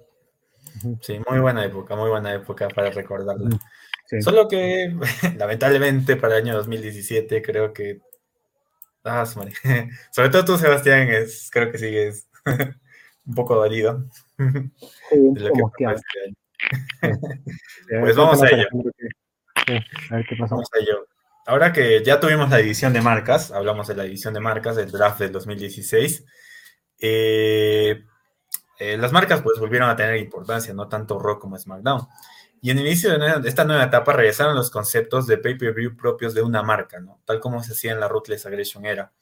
[SPEAKER 1] Sí, muy buena época, muy buena época para recordarla. Solo que, lamentablemente, para el año 2017 creo que Ah, Sobre todo tú, Sebastián, es, creo que sigues un poco dolido. pues vamos a ello. a ver qué pasó. Vamos a ello. Ahora que ya tuvimos la división de marcas, hablamos de la división de marcas del draft del 2016, eh, eh, las marcas pues volvieron a tener importancia, no tanto Rock como SmackDown. Y en el inicio de esta nueva etapa regresaron los conceptos de pay-per-view propios de una marca, ¿no? Tal como se hacía en la Ruthless Aggression era.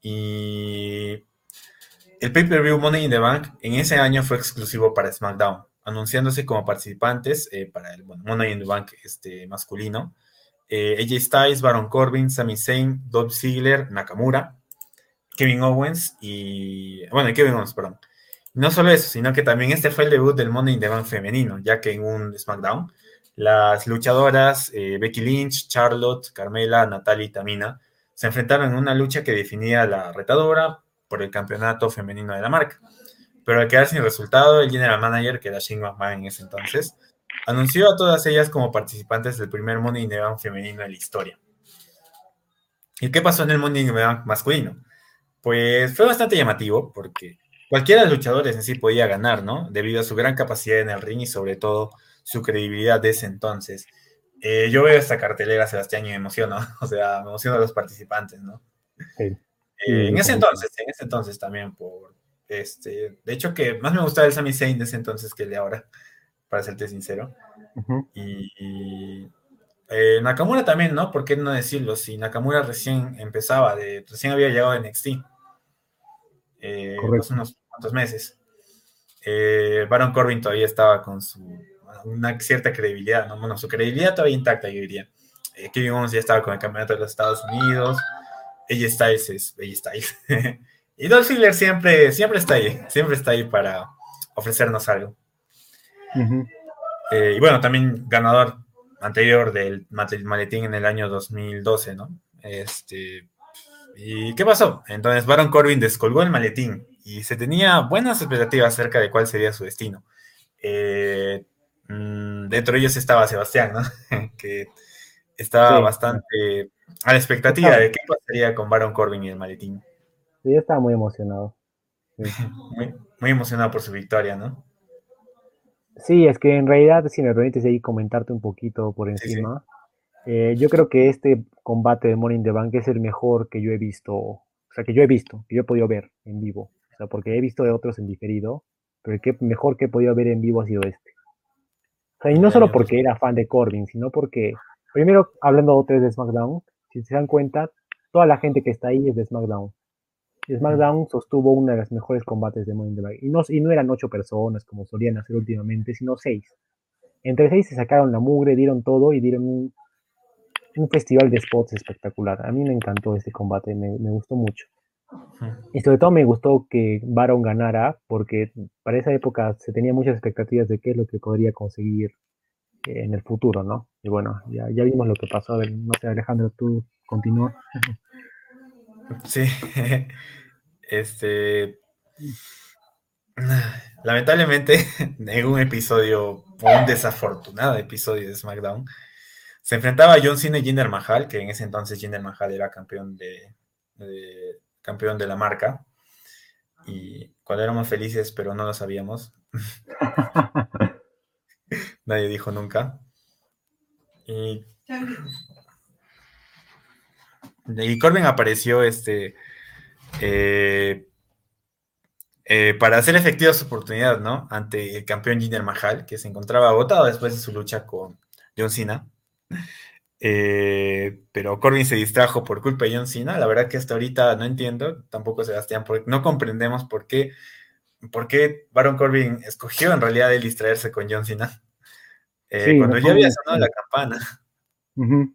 [SPEAKER 1] Y el pay-per-view Money in the Bank en ese año fue exclusivo para SmackDown, anunciándose como participantes eh, para el Money in the Bank este, masculino. Eh, AJ Styles, Baron Corbin, Sami Zayn, Dolph Ziggler, Nakamura, Kevin Owens y... Bueno, Kevin Owens, perdón. No solo eso, sino que también este fue el debut del Money in the Bank femenino, ya que en un SmackDown, las luchadoras eh, Becky Lynch, Charlotte, Carmela, Natalia y Tamina se enfrentaron en una lucha que definía la retadora por el campeonato femenino de la marca. Pero al quedar sin resultado, el general manager, que era Shane McMahon en ese entonces, anunció a todas ellas como participantes del primer Money in the Bank femenino de la historia. ¿Y qué pasó en el Money in the Bank masculino? Pues fue bastante llamativo porque Cualquiera de los luchadores en sí podía ganar, ¿no? Debido a su gran capacidad en el ring y sobre todo su credibilidad de ese entonces. Eh, yo veo esta cartelera, Sebastián, y me emociono, o sea, me emociono a los participantes, ¿no? Sí. Eh, en ese entonces, en ese entonces también, por, este, de hecho que más me gustaba el Sami Zayn de ese entonces que el de ahora, para serte sincero. Y, eh, Nakamura también, ¿no? ¿Por qué no decirlo? Si Nakamura recién empezaba, de, recién había llegado a NXT eh, unos cuantos meses. Eh, Baron Corbin todavía estaba con su una cierta credibilidad, ¿no? Bueno, su credibilidad todavía intacta, yo diría. Eh, Kevin Owens ya estaba con el campeonato de los Estados Unidos. Ella Styles es ella Styles. y Dolph Ziggler siempre, siempre está ahí, siempre está ahí para ofrecernos algo. Eh, y bueno, también ganador anterior del maletín en el año 2012, ¿no? Este, ¿Y qué pasó? Entonces Baron Corbin descolgó el maletín y se tenía buenas expectativas acerca de cuál sería su destino. Eh, mm, dentro de ellos estaba Sebastián, ¿no? que estaba bastante a la expectativa de qué pasaría con Baron Corbin y el maletín.
[SPEAKER 2] Sí, yo estaba muy emocionado.
[SPEAKER 1] muy, emocionado por su victoria, ¿no?
[SPEAKER 2] Sí, es que en realidad, si me permites ahí comentarte un poquito por encima, eh, yo creo que este combate de Morning the Bank es el mejor que yo he visto, o sea, que yo he visto, que yo he podido ver en vivo. O sea, porque he visto de otros en diferido, pero el que mejor que he podido ver en vivo ha sido este. O sea, y no solo porque era fan de Corbin, sino porque, primero, hablando otra vez de SmackDown, si se dan cuenta, toda la gente que está ahí es de SmackDown. Y SmackDown sostuvo uno de los mejores combates de Morning the Bank. Y no, y no eran ocho personas como solían hacer últimamente, sino seis. Entre seis se sacaron la mugre, dieron todo y dieron un un festival de spots espectacular. A mí me encantó este combate, me, gustó mucho. Y sobre todo me gustó que Baron ganara, porque para esa época se tenía muchas expectativas de qué es lo que podría conseguir eh, en el futuro, ¿no? Y bueno, ya, ya vimos lo que pasó. no sé, Alejandro, tú continúa.
[SPEAKER 1] Sí, este. Lamentablemente, en un episodio, un desafortunado episodio de SmackDown, se enfrentaba a John Cena y Jinder Mahal, que en ese entonces Jinder Mahal era campeón de, campeón de la marca. y cuando éramos felices, pero no lo sabíamos. Nadie dijo nunca. Y, Corbin apareció este, eh, eh, para hacer efectiva su oportunidad, ¿no? Ante el campeón Jinder Mahal, que se encontraba agotado después de su lucha con John Cena. Eh, pero Corbin se distrajo por culpa de John Cena. La verdad que hasta ahorita no entiendo, tampoco Sebastián, porque no comprendemos por qué, por qué Baron Corbin escogió en realidad el distraerse con John Cena. Eh, cuando ya había sonado la campana.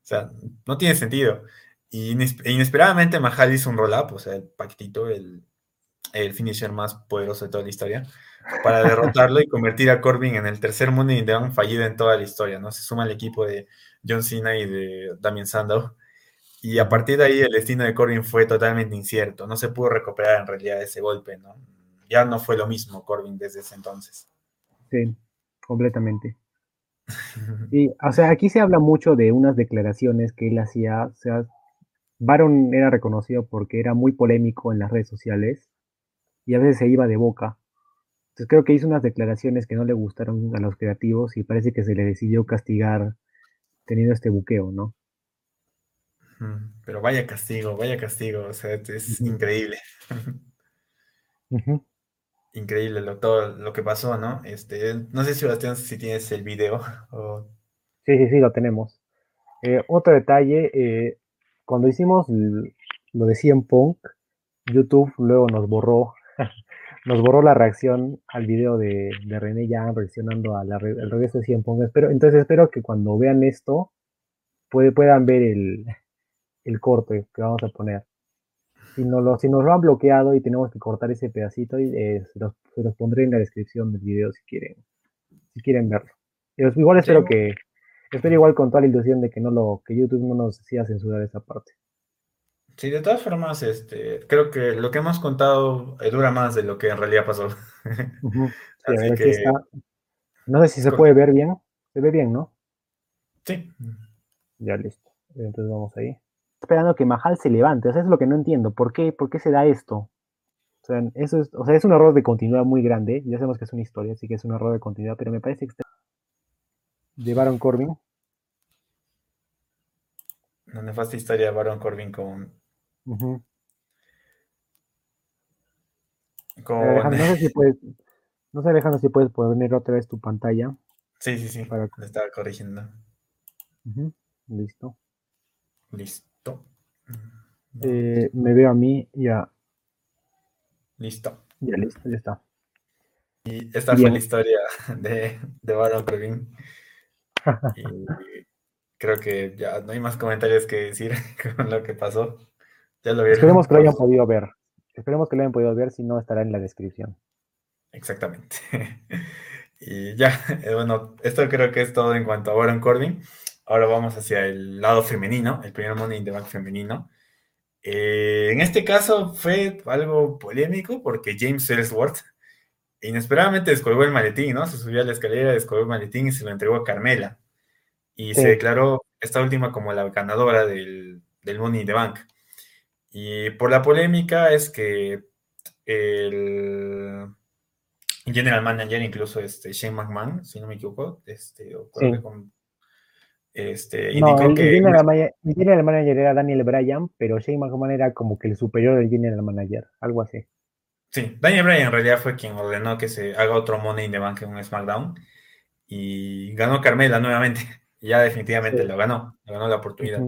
[SPEAKER 1] O sea, no tiene sentido. Y inesperadamente Mahal hizo un roll-up, o sea, el pactito, el, el finisher más poderoso de toda la historia, para derrotarlo y convertir a Corbin en el tercer Money in the Bank fallido en toda la historia, ¿no? Se suma el equipo de John Cena y de Damien Sandow. Y a partir de ahí el destino de Corbin fue totalmente incierto. No se pudo recuperar en realidad ese golpe, ¿no? Ya no fue lo mismo Corbin desde ese entonces.
[SPEAKER 2] Sí, completamente. Y, o sea, aquí se habla mucho de unas declaraciones que él hacía. O sea, Baron era reconocido porque era muy polémico en las redes sociales y a veces se iba de boca. Entonces creo que hizo unas declaraciones que no le gustaron a los creativos y parece que se le decidió castigar teniendo este buqueo, ¿no?
[SPEAKER 1] Pero vaya castigo, vaya castigo, o sea, es increíble. Increíble lo, todo lo que pasó, ¿no? Este, no sé si si tienes el video.
[SPEAKER 2] Sí, sí, sí, lo tenemos. Eh, otro detalle, eh, cuando hicimos lo de CM Punk, YouTube luego nos borró, nos borró la reacción al video de, de René ya reaccionando al regreso de CM Punk. Espero, entonces espero que cuando vean esto puedan ver el, el corte que vamos a poner si, no lo, si nos lo han bloqueado y tenemos que cortar ese pedacito, eh, se, los, pondré en la descripción del video si quieren, si quieren verlo. igual espero que, espero igual con toda la ilusión de que no lo, que YouTube no nos decida censurar esa parte.
[SPEAKER 1] Sí, de todas formas, este, creo que lo que hemos contado eh, dura más de lo que en realidad pasó.
[SPEAKER 2] No sé si se puede ver bien. Se ve bien, ¿no?
[SPEAKER 1] Sí.
[SPEAKER 2] Ya listo. Entonces vamos ahí esperando que Mahal se levante. O sea, es lo que no entiendo. ¿Por qué, ¿Por qué se da esto? O sea, eso es, o sea, es un error de continuidad muy grande. Ya sabemos que es una historia, así que es un error de continuidad, pero me parece que de Baron Corbin.
[SPEAKER 1] Una nefasta historia de Baron Corbin con.
[SPEAKER 2] Con... no sé si puedes. No sé, Alejandro, si puedes poner otra vez tu pantalla.
[SPEAKER 1] Sí, sí, sí. Para... estaba corrigiendo.
[SPEAKER 2] Listo.
[SPEAKER 1] Listo.
[SPEAKER 2] Eh, me veo a mí ya.
[SPEAKER 1] Listo.
[SPEAKER 2] Ya listo, ya está.
[SPEAKER 1] Y esta fue la historia de, de Baron Corbin. y creo que ya no hay más comentarios que decir con lo que pasó.
[SPEAKER 2] Ya lo Esperemos que lo hayan podido ver. Esperemos que lo hayan podido ver, si no estará en la descripción.
[SPEAKER 1] Exactamente. y ya, eh, bueno, esto creo que es todo en cuanto a Baron Corbin. Ahora vamos hacia el lado femenino, el primer Money in the Bank femenino. Eh, en este caso fue algo polémico porque James Ellsworth inesperadamente descolgó el maletín, ¿no? Se subió a la escalera, descolgó el maletín y se lo entregó a Carmela. Y se declaró esta última como la ganadora del, del Money in the Bank. Y por la polémica es que el general manager, incluso este Shane McMahon, si no me equivoco, este, con este,
[SPEAKER 2] no, el, que... general, manager era Daniel Bryan, pero Shane McMahon era como que el superior del general manager, algo así.
[SPEAKER 1] Sí, Daniel Bryan en realidad fue quien ordenó que se haga otro Money in the Bank en un SmackDown y ganó Carmela nuevamente. Ya definitivamente lo ganó, lo ganó la oportunidad.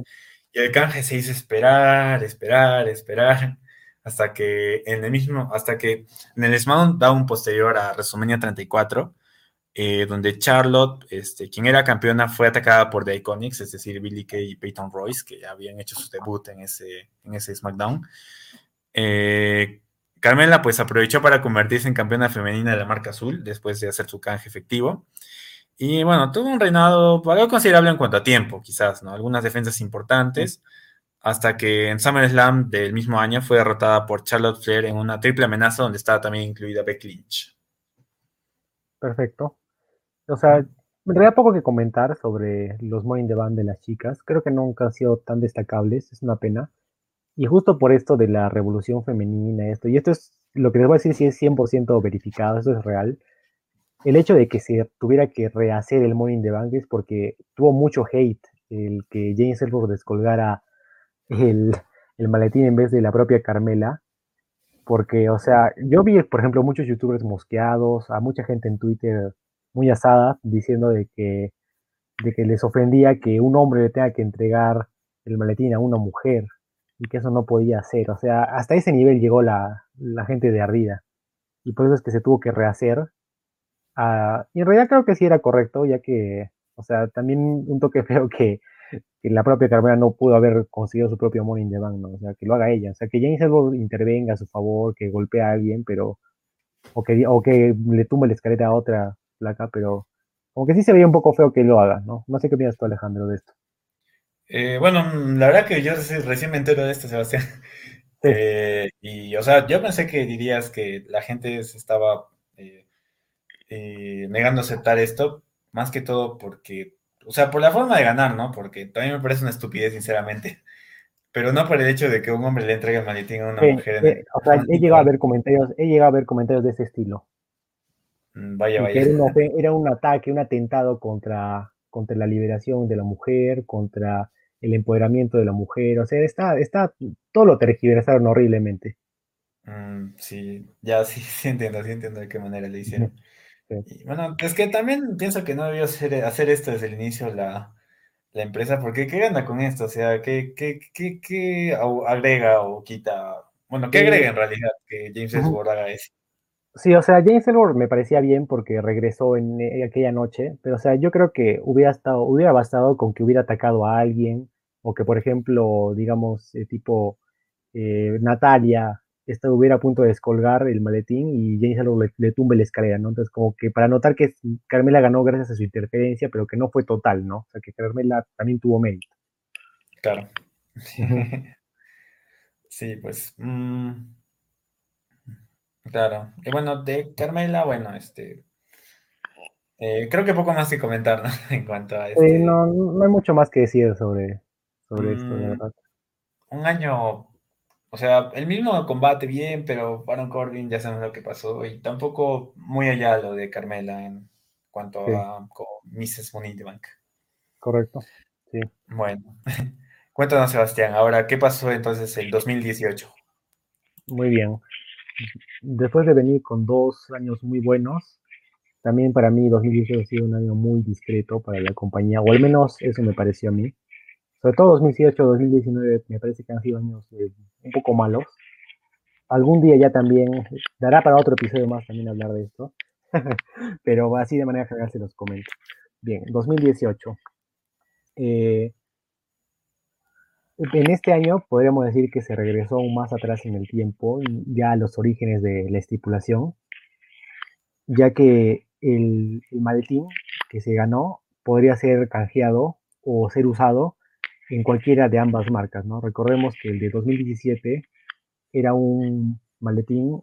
[SPEAKER 1] Y el canje se hizo esperar, esperar, esperar, hasta que en el mismo, hasta que en el SmackDown posterior a WrestleMania 34, eh, donde Charlotte, este, quien era campeona, fue atacada por The Iconics, es decir, Billy Kay y Peyton Royce, que ya habían hecho su debut en ese, en ese SmackDown. Eh, Carmela pues aprovechó para convertirse en campeona femenina de la marca azul después de hacer su canje efectivo. Y bueno, tuvo un reinado algo considerable en cuanto a tiempo, quizás, ¿no? Algunas defensas importantes, hasta que en SummerSlam del mismo año fue derrotada por Charlotte Flair en una triple amenaza donde estaba también incluida Becky Lynch.
[SPEAKER 2] Perfecto. O sea, me realidad poco que comentar sobre los Money de Band de las chicas. Creo que nunca han sido tan destacables, es una pena. Y justo por esto de la revolución femenina, esto, y esto es lo que les voy a decir sí es 100% verificado, eso es real. El hecho de que se tuviera que rehacer el Morning the Bank es porque tuvo mucho hate el que James Ellsworth descolgara el, el maletín en vez de la propia Carmela. Porque, o sea, yo vi, por ejemplo, muchos youtubers mosqueados, a mucha gente en Twitter muy asada, diciendo de que, de que les ofendía que un hombre le tenga que entregar el maletín a una mujer y que eso no podía ser. O sea, hasta ese nivel llegó la, la gente de ardida. Y por eso es que se tuvo que rehacer. Ah, y en realidad creo que sí era correcto, ya que, o sea, también un toque feo que, que la propia Carmela no pudo haber conseguido su propio money in the bank, ¿no? O sea, que lo haga ella. O sea, que James Edwards intervenga a su favor, que golpee a alguien, pero. O que, o que le tumbe la escalera a otra placa, pero. Como que sí se veía un poco feo que lo haga, ¿no? No sé qué piensas tú, Alejandro, de esto.
[SPEAKER 1] Eh, bueno, la verdad que yo recién me entero de esto, Sebastián. Eh, y, o sea, yo pensé que dirías que la gente se estaba eh, negando a aceptar esto, más que todo porque, o sea, por la forma de ganar, ¿no? Porque también me parece una estupidez, sinceramente. Pero no por el hecho de que un hombre le entregue el maletín a una mujer.
[SPEAKER 2] o sea, he llegado a ver comentarios, he llegado a ver comentarios de ese estilo.
[SPEAKER 1] Mm, vaya, vaya.
[SPEAKER 2] Era un, era un ataque, un atentado contra, contra la liberación de la mujer, contra el empoderamiento de la mujer, o sea, está, está, todo lo tergiversaron horriblemente.
[SPEAKER 1] Mm, sí, ya sí, sí entiendo, sí entiendo de qué manera le hicieron. Bueno, es que también pienso que no debió hacer, hacer esto desde el inicio la, la empresa, porque ¿qué gana con esto? O sea, ¿qué, qué, qué, qué agrega o quita? Bueno, ¿qué agrega en realidad que James Ellsworth haga eso?
[SPEAKER 2] Sí, o sea, James Ellsworth me parecía bien porque regresó en, en, aquella noche, pero o sea, yo creo que hubiera estado, hubiera bastado con que hubiera atacado a alguien, o que, por ejemplo, digamos, eh, tipo eh, Natalia estuviera a punto de descolgar el maletín y James le, le, tumbe la escalera, ¿no? Entonces, como que para notar que Carmela ganó gracias a su interferencia, pero que no fue total, ¿no? O sea, que Carmela también tuvo mérito.
[SPEAKER 1] Claro. sí, pues. Mmm, claro. Y bueno, de Carmela, bueno, este. Eh, creo que poco más que comentar, ¿no? en cuanto a este...
[SPEAKER 2] no, no hay mucho más que decir sobre, sobre esto, mm, verdad.
[SPEAKER 1] Un año, o sea, el mismo combate bien, pero Baron Corbin ya sabemos lo que pasó y tampoco muy allá lo de Carmela en cuanto a Mrs. Money the Bank.
[SPEAKER 2] Correcto, sí.
[SPEAKER 1] Bueno, cuéntanos Sebastián, ahora, ¿qué pasó entonces el 2018?
[SPEAKER 2] Muy bien. Después de venir con dos años muy buenos, también para mí 2018 ha sido un año muy discreto para la compañía, o al menos eso me pareció a mí sobre todo 2018, 2019, me parece que han sido años eh, un poco malos. Algún día ya también, dará para otro episodio más también hablar de esto, pero así de manera general se los comento. Bien, 2018. Eh, en este año podríamos decir que se regresó aún más atrás en el tiempo, ya a los orígenes de la estipulación, ya que el, el maletín que se ganó podría ser canjeado o ser usado en cualquiera de ambas marcas, ¿no? Recordemos que el de 2017 era un maletín,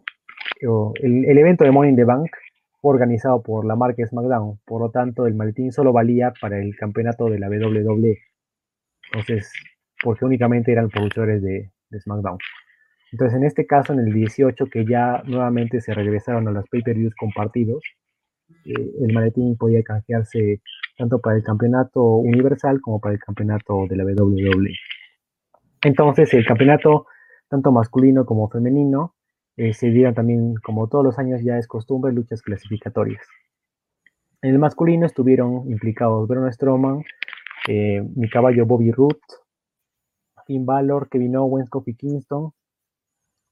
[SPEAKER 2] el, el, evento de Money in the Bank organizado por la marca SmackDown, por lo tanto el maletín solo valía para el campeonato de la WWE, entonces, porque únicamente eran productores de, de SmackDown. Entonces, en este caso, en el 18, que ya nuevamente se regresaron a los pay-per-views compartidos, eh, el maletín podía canjearse tanto para el campeonato universal como para el campeonato de la WWE. Entonces, el campeonato, tanto masculino como femenino, eh, se dieron también, como todos los años ya es costumbre, luchas clasificatorias. En el masculino estuvieron implicados Braun Strowman, eh, mi caballo Bobby Root, Finn Balor, Kevin Owens, Kofi Kingston,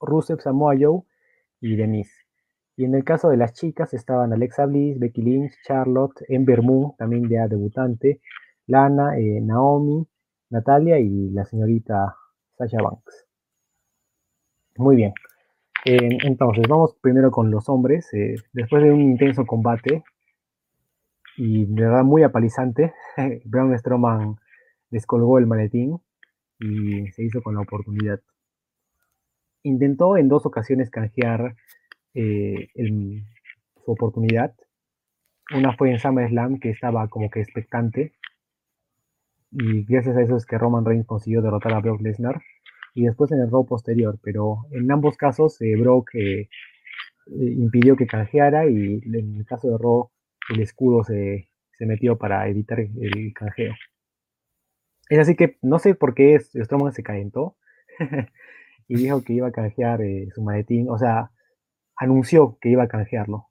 [SPEAKER 2] Rusev Samoa Joe y Denise. Y en el caso de las chicas estaban Alexa Bliss, Becky Lynch, Charlotte, Ember Moon, también ya debutante, Lana, eh, Naomi, Natalia y la señorita Sasha Banks. Muy bien. entonces, vamos primero con los hombres. Eh, después de un intenso combate y de verdad muy apalizante, Braun Strowman descolgó el maletín y se hizo con la oportunidad. Intentó en dos ocasiones canjear eh, su oportunidad. Una fue en SummerSlam, que estaba como que expectante. Y gracias a eso es que Roman Reigns consiguió derrotar a Brock Lesnar. y después en el Raw posterior, pero en ambos casos eh, Brock eh, impidió que canjeara y en el caso de Raw el escudo se, se metió para evitar el canjeo. Es así que no sé por qué Strowman se calentó y dijo que iba a canjear eh, su maletín, o sea, anunció que iba a canjearlo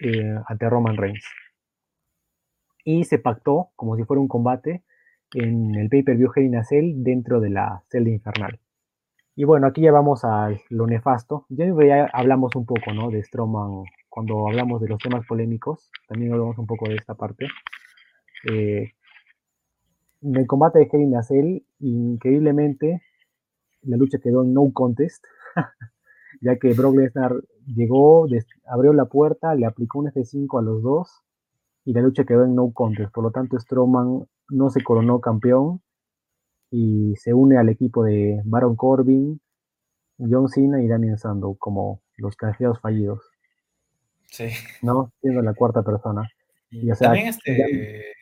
[SPEAKER 2] eh, ante Roman Reigns. Y se pactó como si fuera un combate en el pay-per-view Hell in a Cell dentro de la celda infernal. Y bueno, aquí ya vamos a lo nefasto. Ya, hablamos un poco, ¿no? De Strowman cuando hablamos de los temas polémicos. También hablamos un poco de esta parte. Eh, en el combate de Hell in a Cell, increíblemente, la lucha quedó en no contest, ya que Brock Lesnar llegó, abrió la puerta, le aplicó un F5 a los dos y la lucha quedó en no contest. Por lo tanto, Strowman no se coronó campeón y se une al equipo de Baron Corbin, John Cena y Damien Sandow como los canjeados fallidos.
[SPEAKER 1] Sí.
[SPEAKER 2] ¿No? Siendo la cuarta persona.
[SPEAKER 1] Y, también este...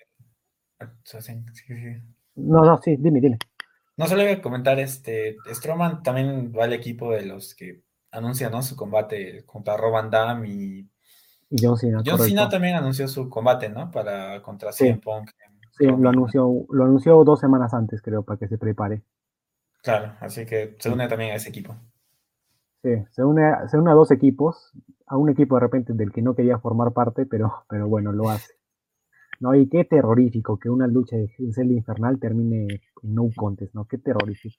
[SPEAKER 2] No, no, sí, dime, dime.
[SPEAKER 1] No solo voy a comentar, este, Strowman también va al equipo de los que anuncian ¿no? su combate contra Roban Dam y,
[SPEAKER 2] John Cena.
[SPEAKER 1] John Cena también anunció su combate, ¿no? Para contra CM Punk.
[SPEAKER 2] Sí, lo anunció, lo anunció dos semanas antes, creo, para que se prepare.
[SPEAKER 1] Claro, así que se une también a ese equipo.
[SPEAKER 2] Sí, se une, se une a dos equipos, a un equipo de repente del que no quería formar parte, pero, pero bueno, lo hace. No, y qué terrorífico que una lucha de celda infernal termine en no contest, ¿no? Qué terrorífico.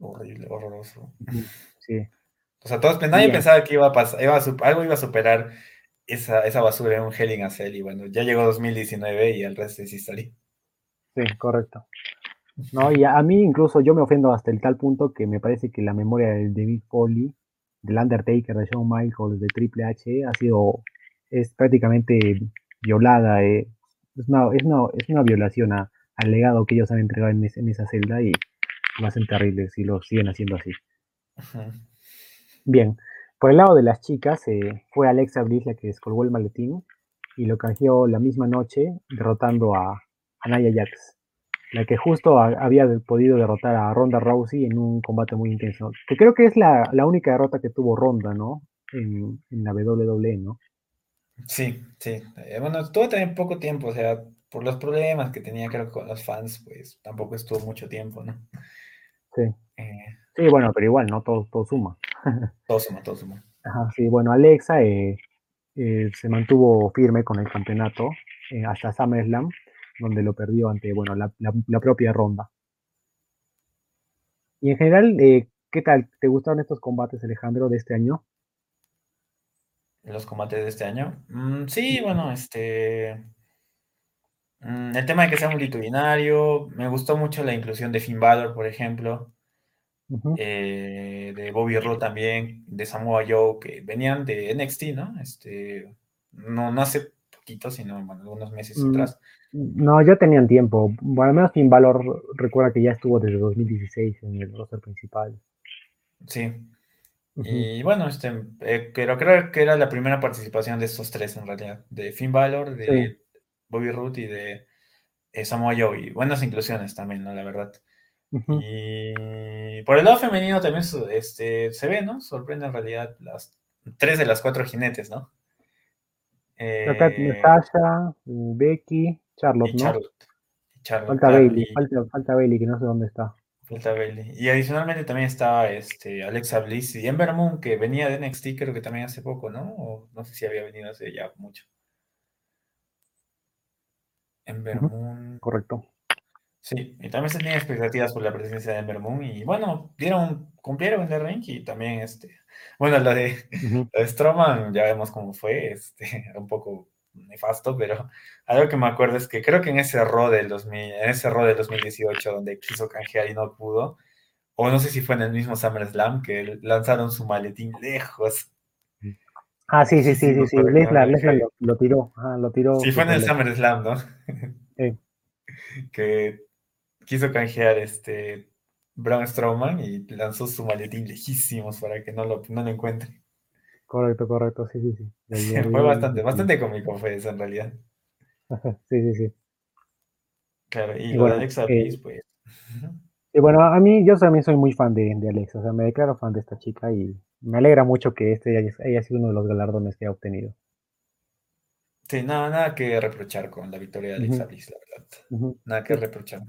[SPEAKER 1] Horrible, horroroso.
[SPEAKER 2] Sí.
[SPEAKER 1] O sea, todos, nadie pensaba que iba a pasar, iba algo iba a superar esa, esa basura en un Hell in a Cell y bueno, ya llegó 2019 y el resto es historia.
[SPEAKER 2] Sí, correcto. No, y a, mí incluso yo me ofendo hasta el tal punto que me parece que la memoria de David Foley, del Undertaker, de Shawn Michaels, de Triple H, ha sido, es prácticamente violada, eh, es una, es una, es una violación al legado que ellos han entregado en, en, esa celda y lo hacen terrible si lo siguen haciendo así. Bien, por el lado de las chicas, eh, fue Alexa Bliss la que descolgó el maletín y lo canjeó la misma noche derrotando a, a Naya Jax, la que justo había podido derrotar a Ronda Rousey en un combate muy intenso, que creo que es la, la única derrota que tuvo Ronda, ¿no? En, en la WWE, ¿no?
[SPEAKER 1] Sí, sí. Eh, bueno, tuvo también poco tiempo, o sea, por los problemas que tenía creo con los fans, pues tampoco estuvo mucho tiempo, ¿no?
[SPEAKER 2] Sí. Eh, sí, bueno, pero igual, ¿no? Todo, todo suma.
[SPEAKER 1] todo suma, todo suma.
[SPEAKER 2] Ajá, sí, bueno, Alexa eh, se mantuvo firme con el campeonato hasta SummerSlam, donde lo perdió ante, bueno, la, la propia ronda. Y en general, ¿qué tal? ¿Te gustaron estos combates, Alejandro, de este año?
[SPEAKER 1] los combates de este año. Mm, sí, bueno, este. Mm, el tema de que sea multitudinario. Me gustó mucho la inclusión de Finn Balor, por ejemplo. Eh, de Bobby Roode también, de Samoa Joe, que venían de NXT, ¿no? Este, no, no hace poquito, sino algunos meses mm, atrás.
[SPEAKER 2] No, ya tenían tiempo. Bueno, al menos Finn Balor recuerda que ya estuvo desde 2016 en el roster principal.
[SPEAKER 1] Sí, y bueno, este, eh, pero creo que era la primera participación de estos tres en realidad, de Finn Balor, de Bobby Root y de eh, Samoa Joe, y buenas inclusiones también, ¿no? La verdad. Y por el lado femenino también este, se ve, ¿no? Sorprende en realidad las tres de las cuatro jinetes, ¿no?
[SPEAKER 2] Eh, Natasha, Becky, Charlotte, ¿no? Charlotte, falta Bailey, falta, falta Bailey, que no sé dónde está.
[SPEAKER 1] Y adicionalmente también estaba este, Alexa Bliss y Ember Moon, que venía de NXT, creo que también hace poco, ¿no? O no sé si había venido hace ya mucho. Ember Moon.
[SPEAKER 2] Correcto.
[SPEAKER 1] Sí, y también se tenían expectativas por la presencia de Ember Moon. Y bueno, dieron, cumplieron en el ring y también este. Bueno, la de, la de Stroman, ya vemos cómo fue, este, un poco nefasto, pero algo que me acuerdo es que creo que en ese Raw del, 2000, en ese del 2018 donde quiso canjear y no pudo, o no sé si fue en el mismo SummerSlam que lanzaron su maletín lejos.
[SPEAKER 2] Ah, sí, sí, sí, sí, sí, Lesnar, lo, tiró, lo tiró.
[SPEAKER 1] Sí, fue en el SummerSlam, ¿no?
[SPEAKER 2] Sí.
[SPEAKER 1] que quiso canjear este Braun Strowman y lanzó su maletín lejísimos para que no lo, no lo encuentre.
[SPEAKER 2] Correcto, correcto, sí, sí,
[SPEAKER 1] sí. fue bastante, bastante cómico fue eso en realidad.
[SPEAKER 2] sí, sí, sí.
[SPEAKER 1] Claro, y, lo de Alexa eh, pues.
[SPEAKER 2] Y bueno, a mí, yo también soy muy fan de, de Alexa, o sea, me declaro fan de esta chica y me alegra mucho que este haya, haya sido uno de los galardones que ha obtenido.
[SPEAKER 1] Sí, nada, nada que reprochar con la victoria de Alexa Bliss, la verdad. Nada que reprochar.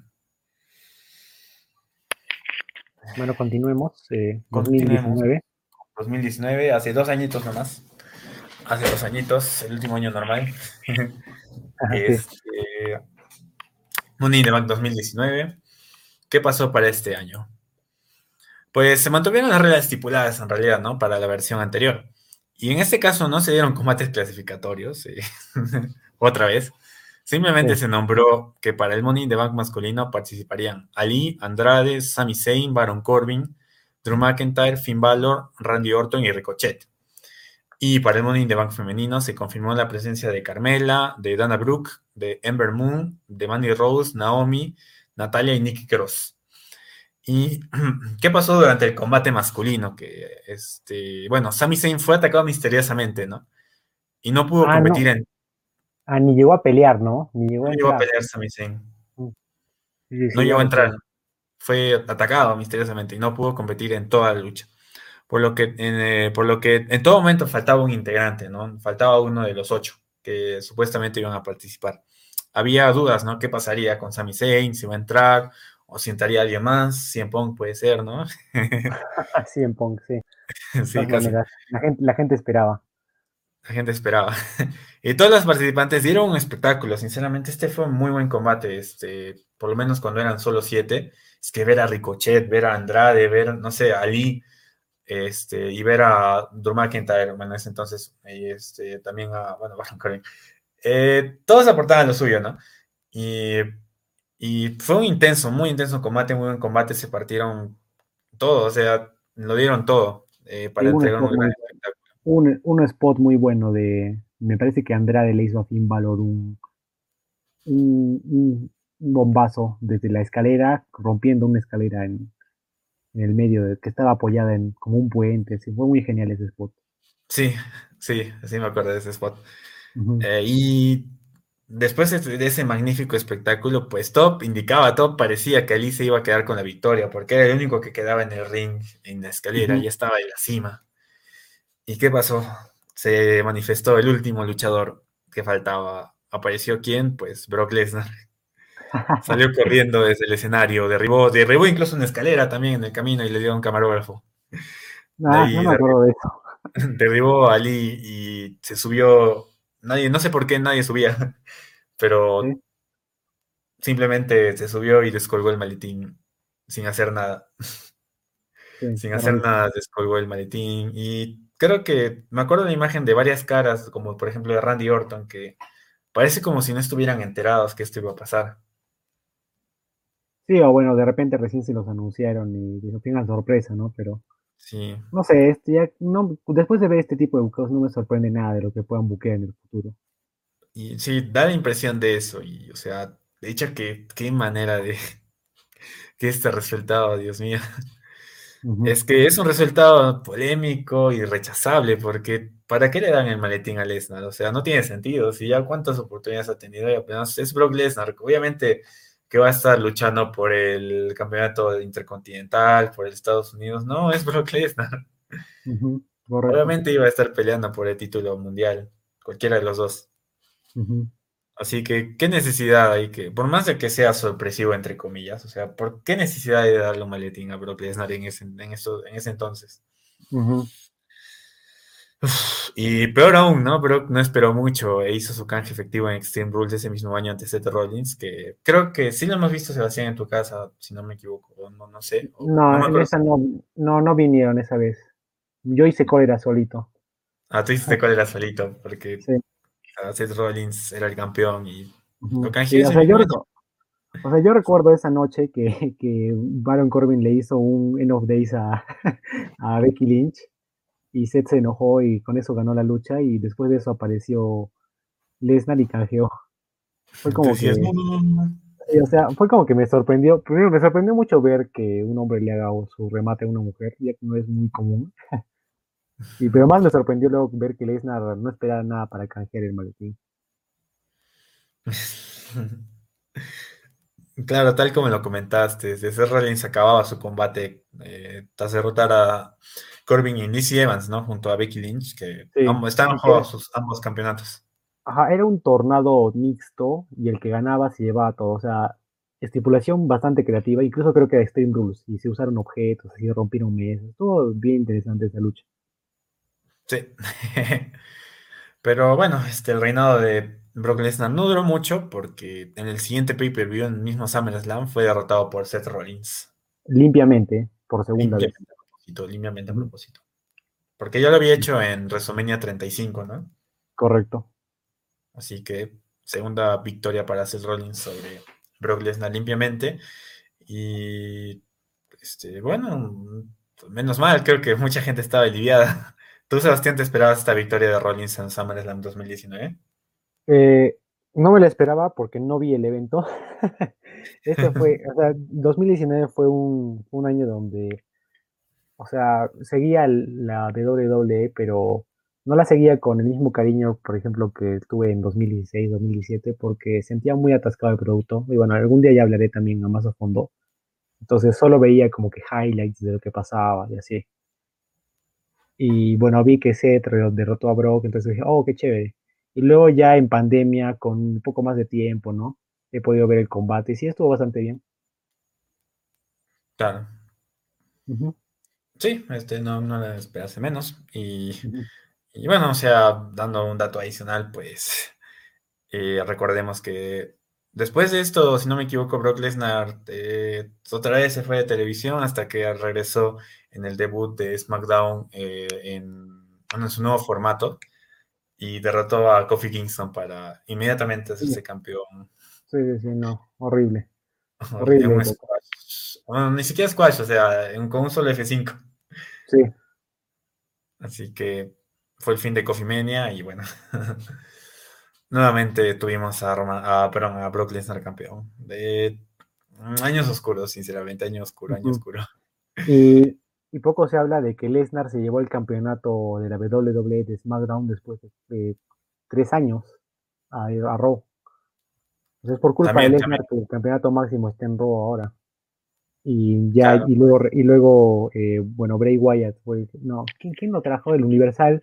[SPEAKER 2] Bueno, continuemos. 2019. Eh,
[SPEAKER 1] 2019, hace dos añitos nomás. Hace dos añitos, el último año normal. este, Money in 2019. ¿Qué pasó para este año? Pues se mantuvieron las reglas estipuladas en realidad, ¿no? Para la versión anterior. Y en este caso no se dieron combates clasificatorios, eh, otra vez. Simplemente se nombró que para el Money de Bank masculino participarían Ali, Andrade, Sami Zayn, Baron Corbin, Drew McIntyre, Finn Balor, Randy Orton y Ricochet. Y para el Money de Bank femenino se confirmó la presencia de Carmela, de Dana Brooke, de Ember Moon, de Mandy Rose, Naomi, Natalia y Nikki Cross. ¿Y qué pasó durante el combate masculino? Que, este, bueno, Sami Zayn fue atacado misteriosamente, ¿no? Y no pudo ah, competir en...
[SPEAKER 2] Ah, ni llegó a pelear, ¿no?
[SPEAKER 1] Ni llegó, a, pelear Sami Zayn. Mm. no llegó a entrar. Fue atacado misteriosamente y no pudo competir en toda la lucha. Por lo que en, eh, por lo que en todo momento faltaba un integrante, ¿no? Faltaba uno de los ocho que supuestamente iban a participar. Había dudas, ¿no? ¿Qué pasaría con Sami Zayn? Si iba a entrar o si entraría alguien más, Cien Pong puede ser, ¿no?
[SPEAKER 2] Cien Pong, sí. La, gente, la gente esperaba.
[SPEAKER 1] La gente esperaba. y todos los participantes dieron un espectáculo. Sinceramente, este fue un muy buen combate. Este, por lo menos cuando eran solo siete. Es que ver a Ricochet, ver a Andrade, ver, no sé, a Ali, este, y ver a Drew McIntyre, bueno, en ese entonces, y este, también a, bueno, eh, todos aportaban lo suyo, ¿no? Y y fue un intenso, muy intenso combate, muy buen combate, se partieron todo, o sea, lo dieron todo eh, para entregar un gran
[SPEAKER 2] espectáculo. Un, spot muy bueno de, me parece que Andrade le hizo a Finn Balor un, un, bombazo desde la escalera, rompiendo una escalera en, el medio, que estaba apoyada en como un puente, sí, fue muy genial ese spot.
[SPEAKER 1] Sí, sí, sí me acuerdo de ese spot. Eh, y después de ese magnífico espectáculo, pues Top indicaba, Top parecía que Ali se iba a quedar con la victoria, porque era el único que quedaba en el ring, en la escalera, y estaba en la cima. ¿Y qué pasó? Se manifestó el último luchador que faltaba. ¿Apareció quién? Pues Brock Lesnar. Salió corriendo desde el escenario, derribó, derribó incluso una escalera también en el camino y le dio un camarógrafo.
[SPEAKER 2] Ah, no me acuerdo de eso.
[SPEAKER 1] Derribó a Ali y se subió Nadie, no sé por qué nadie subía, pero simplemente se subió y descolgó el maletín sin hacer nada. sin hacer nada, descolgó el maletín. Y creo que me acuerdo de la imagen de varias caras, como por ejemplo de Randy Orton, que parece como si no estuvieran enterados que esto iba a pasar.
[SPEAKER 2] Sí, o bueno, de repente recién se los anunciaron y no tengan sorpresa, ¿no? Pero
[SPEAKER 1] Sí.
[SPEAKER 2] No sé, este, ya, no, después de ver este tipo de buqueos no me sorprende nada de lo que puedan buquear en el futuro.
[SPEAKER 1] Y sí, da la impresión de eso. Y, o sea, de hecho, que qué manera de que este resultado, Dios mío. Es que es un resultado polémico y rechazable, porque ¿para qué le dan el maletín a Lesnar? O sea, no tiene sentido. Si ya cuántas oportunidades ha tenido, apenas es Brock Lesnar. Obviamente que va a estar luchando por el campeonato intercontinental, por el Estados Unidos. No, es Brock Lesnar. Obviamente iba a estar peleando por el título mundial, cualquiera de los dos. Así que, ¿qué necesidad hay que, por más de que sea sorpresivo, entre comillas, o sea, ¿por qué necesidad de darle un maletín a Brock Lesnar en ese, en en ese entonces? y peor aún, ¿no? Brock no esperó mucho e hizo su canje efectivo en Extreme Rules ese mismo año ante Seth Rollins, que creo que sí lo hemos visto, Sebastián, en tu casa, si no me equivoco, no, no sé.
[SPEAKER 2] no, no, esa no, no, no, vinieron esa vez. Yo hice cólera solito.
[SPEAKER 1] Ah, tú hiciste cólera solito, porque Seth Rollins era el campeón y lo canjeé.
[SPEAKER 2] o, sea, yo o, sea, yo recuerdo esa noche que, que Baron Corbin le hizo un End of Days a, a Becky Lynch y Seth se enojó y con eso ganó la lucha y después de eso apareció Lesnar y canjeó. Fue como que... o sea, fue como que me sorprendió, primero me sorprendió mucho ver que un hombre le haga su remate a una mujer, ya que no es muy común. Y pero más me sorprendió luego ver que Lesnar no esperaba nada para canjear el maletín.
[SPEAKER 1] Claro, tal como lo comentaste, desde Rollins acababa su combate eh, tras derrotar a Corbin y Lizzie Evans, ¿no? Junto a Becky Lynch, que estaban jugando sus ambos campeonatos.
[SPEAKER 2] Ajá, era un tornado mixto y el que ganaba se llevaba todo. O sea, estipulación bastante creativa, incluso creo que era Extreme Rules, y se usaron objetos, así rompieron mesas, todo bien interesante esa lucha.
[SPEAKER 1] Sí. Pero bueno, este, el reinado de Brock Lesnar no duró mucho porque en el siguiente pay-per-view, en el mismo SummerSlam, fue derrotado por Seth Rollins.
[SPEAKER 2] Limpiamente, por segunda
[SPEAKER 1] vez. A propósito, limpiamente a propósito. Porque ya lo había hecho en WrestleMania 35, ¿no?
[SPEAKER 2] Correcto.
[SPEAKER 1] Así que segunda victoria para Seth Rollins sobre Brock Lesnar limpiamente. Y este, bueno, menos mal, creo que mucha gente estaba aliviada. ¿Tú, Sebastián, te esperabas esta victoria de Rollins en SummerSlam 2019?
[SPEAKER 2] Eh, no me la esperaba porque no vi el evento. este fue, o sea, 2019 fue un, un año donde, o sea, seguía la WWE, pero no la seguía con el mismo cariño, por ejemplo, que tuve en 2016, 2017, porque sentía muy atascado el producto. Y bueno, algún día ya hablaré también a más a fondo. Entonces solo veía como que highlights de lo que pasaba y así. Y bueno, vi que Seth derrotó a Brock, entonces dije, oh, qué chévere. Y luego ya en pandemia, con un poco más de tiempo, ¿no? He podido ver el combate y sí, estuvo bastante bien.
[SPEAKER 1] Claro. Sí, este no, no le esperase menos. Y y bueno, o sea, dando un dato adicional, pues eh, recordemos que después de esto, si no me equivoco, Brock Lesnar eh, otra vez se fue de televisión hasta que regresó en el debut de SmackDown eh, en, en, su nuevo formato y derrotó a Kofi Kingston para inmediatamente hacerse campeón.
[SPEAKER 2] Sí, sí, sí, no, horrible. Horrible.
[SPEAKER 1] Bueno, ni siquiera squash, o sea, con un solo F5.
[SPEAKER 2] Sí.
[SPEAKER 1] Así que fue el fin de Coffee Mania y bueno, nuevamente tuvimos a, Roma, a, perdón, a Brock Lesnar campeón. De años oscuros, sinceramente, años oscuro, años oscuro.
[SPEAKER 2] Y, y, poco se habla de que Lesnar se llevó el campeonato de la WWE de SmackDown después de tres años a, a Raw. Entonces, por culpa de Lesnar que el campeonato máximo está en Raw ahora. Y ya, y luego, y luego eh, bueno, Bray Wyatt fue, no, ¿quién, ¿quién lo trajo? El Universal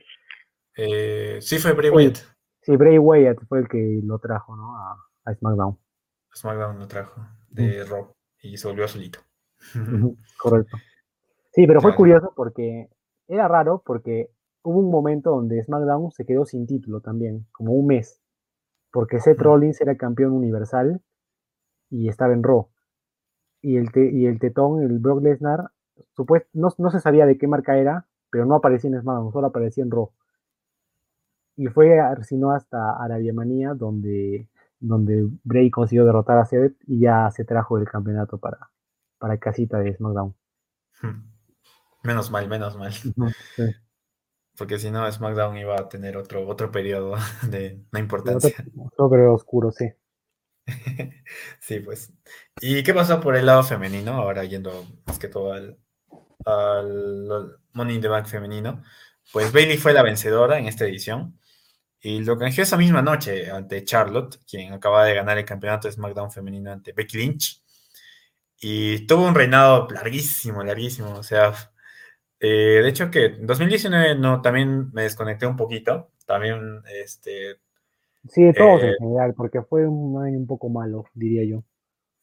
[SPEAKER 1] eh, sí, fue Bray Wyatt.
[SPEAKER 2] Sí, Bray Wyatt fue el que lo trajo, ¿no? A, SmackDown.
[SPEAKER 1] SmackDown lo trajo de Rob y se volvió solito.
[SPEAKER 2] Correcto. Sí, pero fue curioso porque era raro porque hubo un momento donde SmackDown se quedó sin título también, como un mes, porque Seth Rollins era campeón universal y estaba en Raw. Y el, y el tetón, el Brock Lesnar, no, no se sabía de qué marca era, pero no aparecía en SmackDown, solo aparecía en Raw. Y fue, sino hasta Arabia Manía, donde, donde Bray consiguió derrotar a Seth y ya se trajo el campeonato para, para casita de SmackDown.
[SPEAKER 1] Hmm. Menos mal, menos mal. Porque si no, SmackDown iba a tener otro, otro periodo de no importancia.
[SPEAKER 2] Otro, periodo oscuro, sí.
[SPEAKER 1] sí, pues. ¿Y qué pasó por el lado femenino? Ahora yendo más que todo al, al Money in the Bank femenino. Pues Bailey fue la vencedora en esta edición. Y lo canjeó esa misma noche ante Charlotte, quien acaba de ganar el campeonato de SmackDown femenino ante Becky Lynch. Y tuvo un reinado larguísimo, larguísimo. O sea, eh, de hecho que en 2019 no, también me desconecté un poquito. También, este...
[SPEAKER 2] Sí, todos en eh, general, porque fue un año un poco malo, diría yo.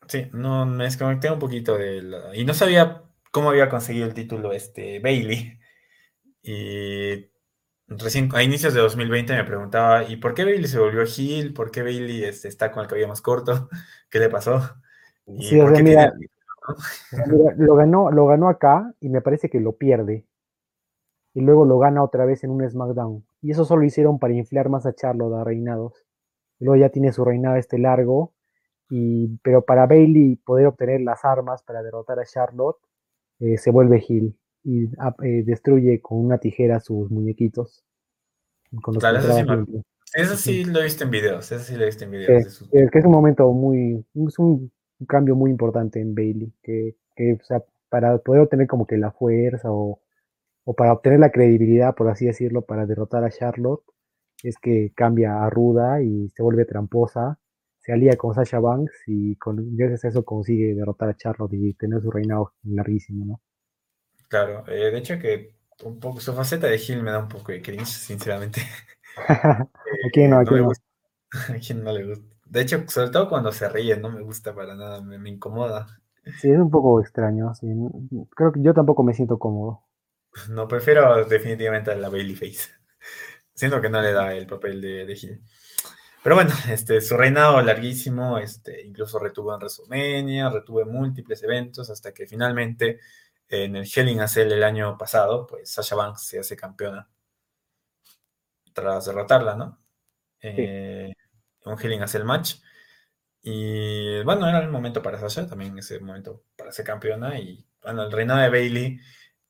[SPEAKER 1] Sí, no, me desconecté un poquito de Y no sabía cómo había conseguido el título este Bailey. Y recién a inicios de 2020 me preguntaba, ¿y por qué Bailey se volvió Hill? ¿Por qué Bailey este, está con el cabello más corto? ¿Qué le pasó?
[SPEAKER 2] sí, o sea, lo, ganó, lo ganó acá y me parece que lo pierde. Y luego lo gana otra vez en un SmackDown. Y eso solo hicieron para inflar más a Charlotte a reinados. Luego ya tiene su reinado este largo. Y, pero para Bailey poder obtener las armas para derrotar a Charlotte, eh, se vuelve Hill y eh, destruye con una tijera sus muñequitos.
[SPEAKER 1] claro, eso sí, lo he visto en videos, eso sí lo he visto en videos.
[SPEAKER 2] que es un momento muy, es un cambio muy importante en Bailey, que, que o sea, para poder obtener como que la fuerza o, o, para obtener la credibilidad, por así decirlo, para derrotar a Charlotte, es que cambia a ruda y se vuelve tramposa, se alía con Sasha Banks y con, gracias a eso consigue derrotar a Charlotte y tener su reinado larguísimo, ¿no?
[SPEAKER 1] Claro, eh, de hecho que un poco su faceta de Hill me da un poco de cringe, sinceramente.
[SPEAKER 2] ¿A quién no? ¿A quién no?
[SPEAKER 1] ¿A quién no le gusta? De hecho, sobre todo cuando se ríe, no me gusta para nada, me, incomoda.
[SPEAKER 2] Sí, es un poco extraño. Creo que yo tampoco me siento cómodo.
[SPEAKER 1] No, prefiero definitivamente a la Babyface. Siento que no le da el papel de, de Hill. Pero bueno, este, su reinado larguísimo, este, incluso retuvo en WrestleMania, retuvo múltiples eventos, hasta que finalmente en el Hell in a Cell el año pasado, pues Sasha Banks se hace campeona tras derrotarla, ¿no? Eh, un Hell in a Cell match. Y bueno, era el momento para Sasha, también ese momento para ser campeona. Y bueno, el reinado de Bailey,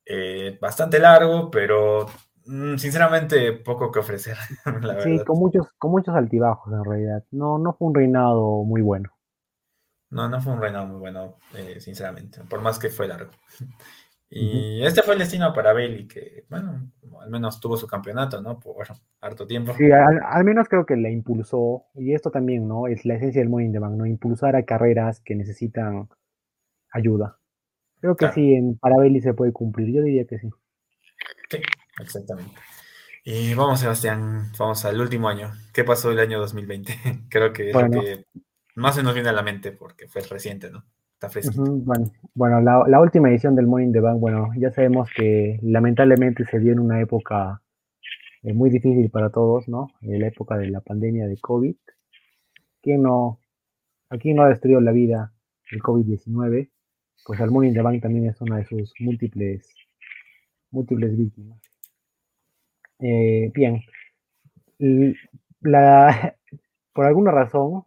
[SPEAKER 1] eh, bastante largo, pero mm, sinceramente poco que ofrecer.
[SPEAKER 2] sí, con muchos, con muchos altibajos en realidad. No, no fue un reinado muy bueno.
[SPEAKER 1] No, no fue un reinado muy bueno, eh, sinceramente, por más que fue largo. Y este fue el destino para Bailey, que, bueno, al menos tuvo su campeonato, ¿no? Por harto tiempo.
[SPEAKER 2] Sí, al, menos creo que la impulsó, y esto también, ¿no? Es la esencia del Money in the Bank, ¿no? Impulsar a carreras que necesitan ayuda. Creo que sí, en, para Bailey se puede cumplir, yo diría que sí.
[SPEAKER 1] Sí, exactamente. Y vamos, Sebastián, vamos al último año. ¿Qué pasó el año 2020? creo que es lo que más se nos viene a la mente porque fue reciente, ¿no?
[SPEAKER 2] bueno, la, última edición del Morning the Bank, bueno, ya sabemos que lamentablemente se dio en una época eh, muy difícil para todos, ¿no? En la época de la pandemia de COVID. ¿Quién no, aquí no ha destruido la vida el COVID-19? Pues el Morning the Bank también es una de sus múltiples, múltiples víctimas. Eh, bien, la, por alguna razón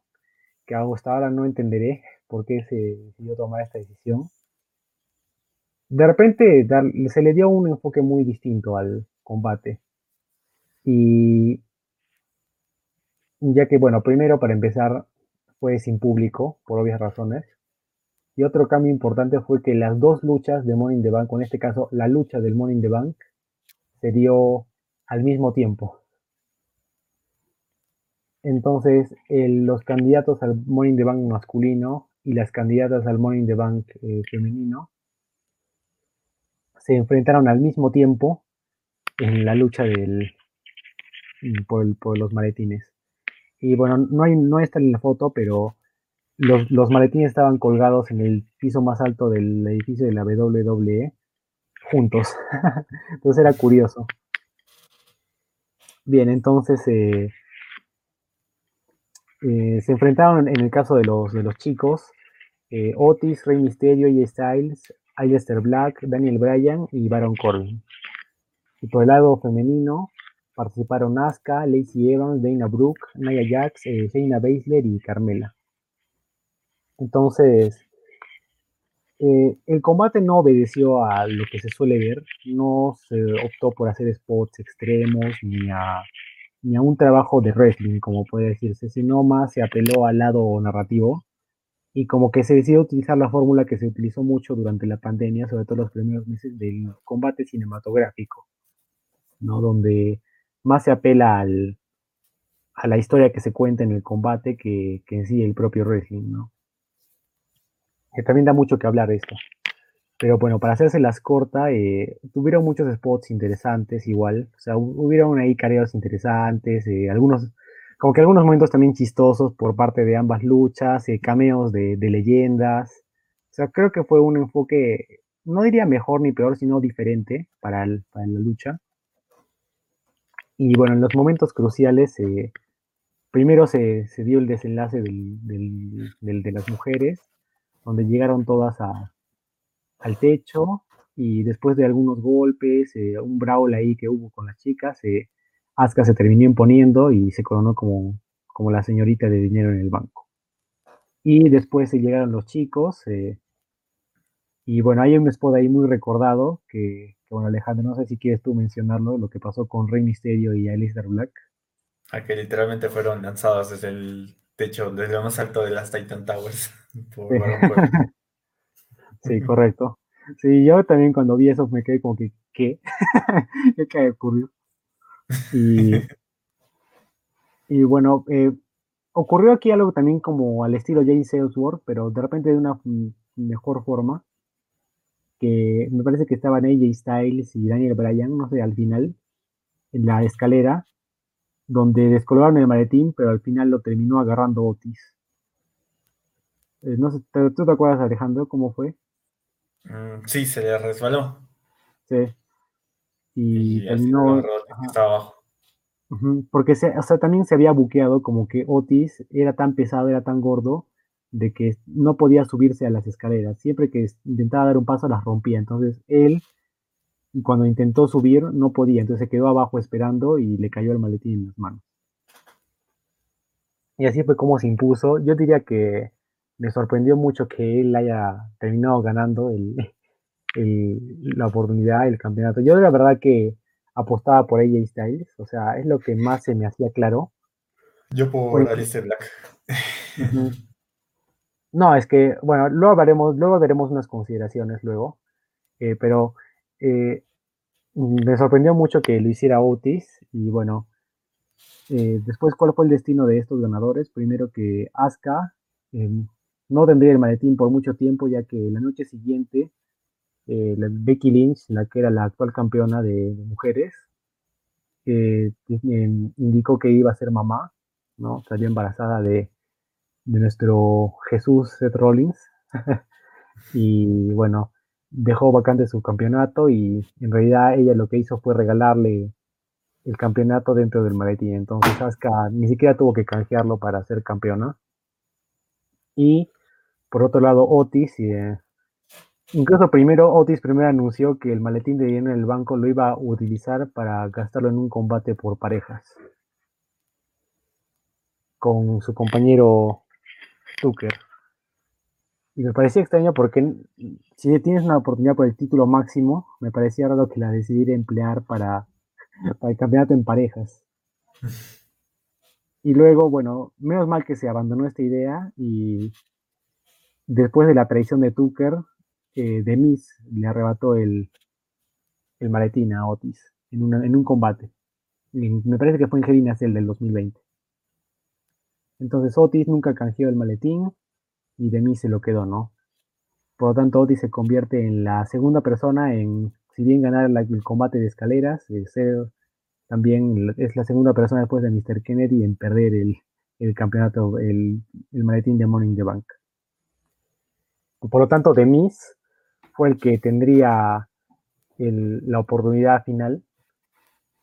[SPEAKER 2] que hasta ahora no entenderé, por qué se decidió tomar esta decisión. De repente se le dio un enfoque muy distinto al combate. Y ya que, bueno, primero para empezar fue sin público, por obvias razones. Y otro cambio importante fue que las dos luchas de Money the Bank, en este caso la lucha del Money the Bank, se dio al mismo tiempo. Entonces, los candidatos al in the Bank masculino y las candidatas al Morning the Bank eh, femenino se enfrentaron al mismo tiempo en la lucha del, por, los maletines. Y bueno, no, hay, está en la foto, pero los, los, maletines estaban colgados en el piso más alto del edificio de la WWE juntos. entonces era curioso. Bien, entonces eh, eh, se enfrentaron en el caso de los, de los chicos eh, Otis, Rey Mysterio, y Styles, Aleister Black, Daniel Bryan y Baron Corbin. Y por el lado femenino participaron Asuka, Lacey Evans, Dana Brooke, Nia Jax, eh, Shayna Baszler y Carmela. Entonces, eh, el combate no obedeció a lo que se suele ver, no se optó por hacer spots extremos ni a, ni a un trabajo de wrestling, como puede decirse, sino más se apeló al lado narrativo y como que se decidió utilizar la fórmula que se utilizó mucho durante la pandemia, sobre todo los primeros meses del combate cinematográfico, ¿no? Donde más se apela al, a la historia que se cuenta en el combate que, que en sí el propio wrestling, ¿no? Que también da mucho que hablar esto. Pero bueno, para hacérselas corta, eh, tuvieron muchos spots interesantes igual. O sea, hubieron ahí careos interesantes, eh, algunos como que algunos momentos también chistosos por parte de ambas luchas, eh, cameos de, leyendas. O sea, creo que fue un enfoque, no diría mejor ni peor, sino diferente para, la lucha. Y bueno, en los momentos cruciales, eh, primero se, dio el desenlace de las mujeres, donde llegaron todas al techo y después de algunos golpes, eh, un brawl ahí que hubo con las chicas, se Asuka se terminó imponiendo y se coronó como, como la señorita de dinero en el banco. Y después se llegaron los chicos. Eh, y bueno, hay un spot ahí muy recordado que, bueno, Alejandro, no sé si quieres tú mencionarlo, lo que pasó con Rey Mysterio y Alistair Black.
[SPEAKER 1] A que literalmente fueron lanzados desde el techo, desde lo más alto de las Titan Towers.
[SPEAKER 2] sí, correcto. Sí, yo también cuando vi eso me quedé como que, ¿qué? ¿Qué ocurrió? Y, y bueno, eh, ocurrió aquí algo también como al estilo James Ellsworth, pero de repente de una mejor forma, que me parece que estaban AJ Styles y Daniel Bryan, no sé, al final, en la escalera, donde descolgaron el maletín, pero al final lo terminó agarrando Otis. Eh, no sé, ¿tú te acuerdas, Alejandro, cómo fue?
[SPEAKER 1] Mm, sí, se le resbaló.
[SPEAKER 2] Sí. Y, terminó. abajo. Porque se, también se había buqueado como que Otis era tan pesado, era tan gordo, de que no podía subirse a las escaleras. Siempre que intentaba dar un paso las rompía. Entonces él, cuando intentó subir, no podía. Entonces se quedó abajo esperando y le cayó el maletín en las manos. Y así fue como se impuso. Yo diría que me sorprendió mucho que él haya terminado ganando el, la oportunidad, el campeonato. Yo la verdad que apostaba por AJ Styles, o sea, es lo que más se me hacía claro.
[SPEAKER 1] Yo por Alice Black.
[SPEAKER 2] No, es que, bueno, luego veremos, luego veremos unas consideraciones luego, eh, pero eh, me sorprendió mucho que lo hiciera Otis y bueno, eh, después, ¿cuál fue el destino de estos ganadores? Primero que Asuka em, no tendría el maletín por mucho tiempo, ya que la noche siguiente eh, Becky Lynch, la que era la actual campeona de, mujeres, eh, indicó que iba a ser mamá, ¿no? Salió embarazada de, nuestro Jesús Seth Rollins. y bueno, dejó vacante su campeonato y en realidad ella lo que hizo fue regalarle el campeonato dentro del maletín. Entonces Asuka ni siquiera tuvo que canjearlo para ser campeona. Y por otro lado, Otis, eh, Incluso primero, Otis primero anunció que el maletín de dinero en el banco lo iba a utilizar para gastarlo en un combate por parejas con su compañero Tucker. Y me parecía extraño porque si tienes una oportunidad por el título máximo, me parecía raro que la decidiera emplear para, para el campeonato en parejas. Y luego, bueno, menos mal que se abandonó esta idea y después de la traición de Tucker, eh, Demis le arrebató el, maletín a Otis en, un combate. me parece que fue en Hell el del 2020. Entonces Otis nunca canjeó el maletín y Demis se lo quedó, ¿no? Por lo tanto, Otis se convierte en la segunda persona en, si bien ganar el combate de escaleras, ser también es la segunda persona después de Mr. Kennedy en perder el, campeonato, el, el, maletín de in the Bank. Por lo tanto, Demis fue el que tendría la oportunidad final,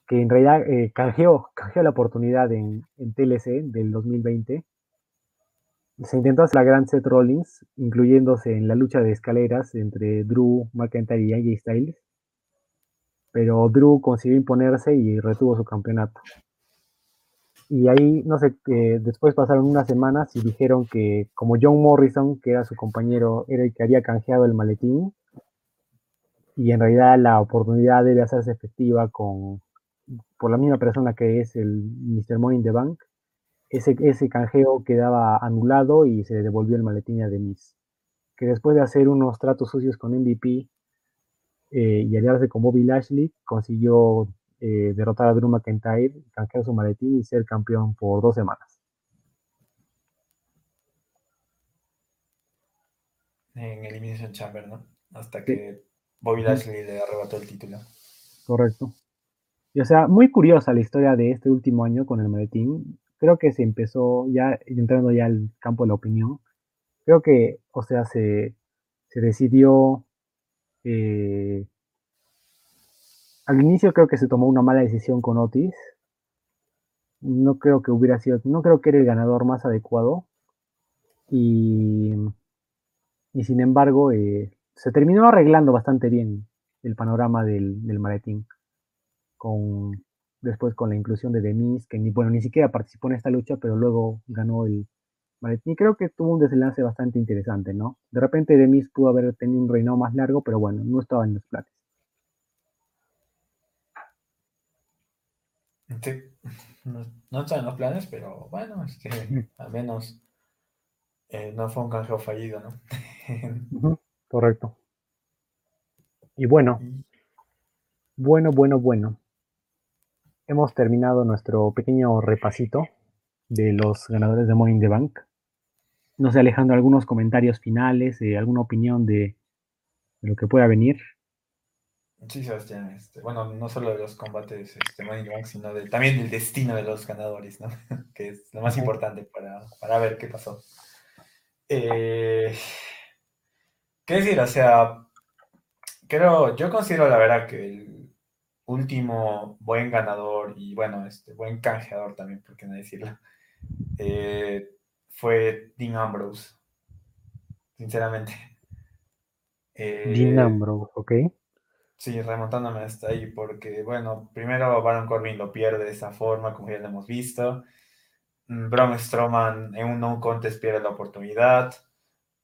[SPEAKER 2] que en realidad eh, canjeó, la oportunidad en, TLC del 2020. Se intentó hacer la gran set Rollins, incluyéndose en la lucha de escaleras entre Drew McIntyre y AJ Styles, pero Drew consiguió imponerse y retuvo su campeonato. Y ahí, no sé, eh, después pasaron unas semanas y dijeron que como John Morrison, que era su compañero, era el que había canjeado el maletín, y en realidad la oportunidad debe hacerse efectiva con, por la misma persona que es el Mr. Money in the Bank, ese, ese canjeo quedaba anulado y se devolvió el maletín a Denise, que después de hacer unos tratos sucios con MVP eh, y aliarse con Bobby Lashley, consiguió eh, derrotar a Drew McIntyre, canjear su maletín y ser campeón por dos semanas.
[SPEAKER 1] En Elimination Chamber, ¿no? Hasta que Bobby Lashley le arrebató el título.
[SPEAKER 2] Correcto. Y o sea, muy curiosa la historia de este último año con el maletín. Creo que se empezó ya, entrando ya al campo de la opinión. Creo que, o sea, se, decidió. Eh, al inicio creo que se tomó una mala decisión con Otis. No creo que hubiera sido, no creo que era el ganador más adecuado. Y, y sin embargo, eh, se terminó arreglando bastante bien el panorama del, del maletín. Con, después con la inclusión de Demis, que ni, bueno, ni siquiera participó en esta lucha, pero luego ganó el maletín. Y creo que tuvo un desenlace bastante interesante, ¿no? De repente Demis pudo haber tenido un reinado más largo, pero bueno, no estaba en los planes.
[SPEAKER 1] No, estaba en los planes, pero bueno, es que al menos eh, no fue un canjeo fallido, ¿no?
[SPEAKER 2] Correcto. Y bueno, bueno, bueno, bueno. Hemos terminado nuestro pequeño repasito de los ganadores de in the Bank. No sé, Alejandro, algunos comentarios finales, eh, alguna opinión de, lo que pueda venir.
[SPEAKER 1] Sí, Sebastián. Este, bueno, no solo de los combates este, Money Bank, sino también del destino de los ganadores, ¿no? que es lo más importante para, para ver qué pasó. Eh, ¿Qué decir? O sea, creo, yo considero la verdad que el último buen ganador y bueno, este buen canjeador también, por qué no decirlo, eh, fue Dean Ambrose, sinceramente.
[SPEAKER 2] Dean eh, Ambrose, ok.
[SPEAKER 1] Sí, remontándome hasta ahí, porque bueno, primero Baron Corbin lo pierde de esa forma, como ya lo hemos visto. Mm, Braun Strowman en un no contest pierde la oportunidad.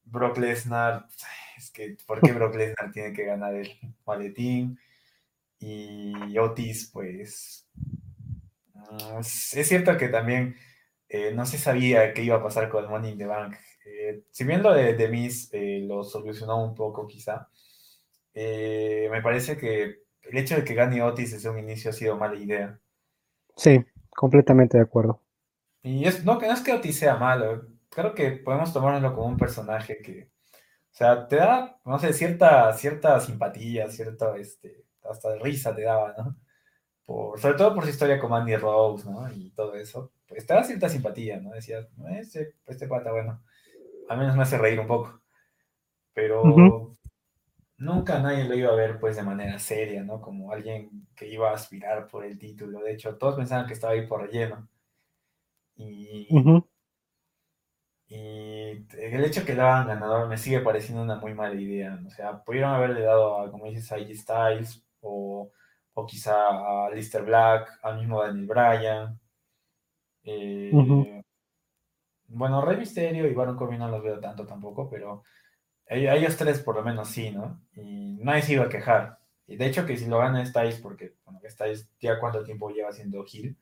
[SPEAKER 1] Brock Lesnar, es que, ¿por qué Brock Lesnar tiene que ganar el maletín? Y Otis, pues, mm, es cierto que también eh, no se sabía qué iba a pasar con Money in the Bank. Eh, si bien lo de, de Miz eh, lo solucionó un poco quizá, me parece que el hecho de que gane Otis desde un inicio ha sido mala idea.
[SPEAKER 2] Sí, completamente de acuerdo.
[SPEAKER 1] Y es, no, no es que Otis sea malo, creo que podemos tomárnoslo como un personaje que, o sea, te da, no sé, cierta, cierta simpatía, cierta, este, hasta risa te daba, ¿no? Por, sobre todo por su historia con Andy Rose, ¿no? Y todo eso, pues te da cierta simpatía, ¿no? Decías, este, este pata, bueno, al menos me hace reír un poco. Pero nunca nadie lo iba a ver, pues, de manera seria, ¿no? Como alguien que iba a aspirar por el título. De hecho, todos pensaban que estaba ahí por relleno. Y, y el hecho que le hagan ganador me sigue pareciendo una muy mala idea. O sea, pudieron haberle dado a, como dices, a AJ Styles o, o, quizá a Lister Black, al mismo Daniel Bryan. Eh, bueno, Rey Misterio y Baron Corbin no los veo tanto tampoco, pero a ellos tres por lo menos sí, ¿no? Y nadie se iba a quejar. Y de hecho que si lo gana Styles, porque bueno, Styles ya cuánto tiempo lleva siendo Hill,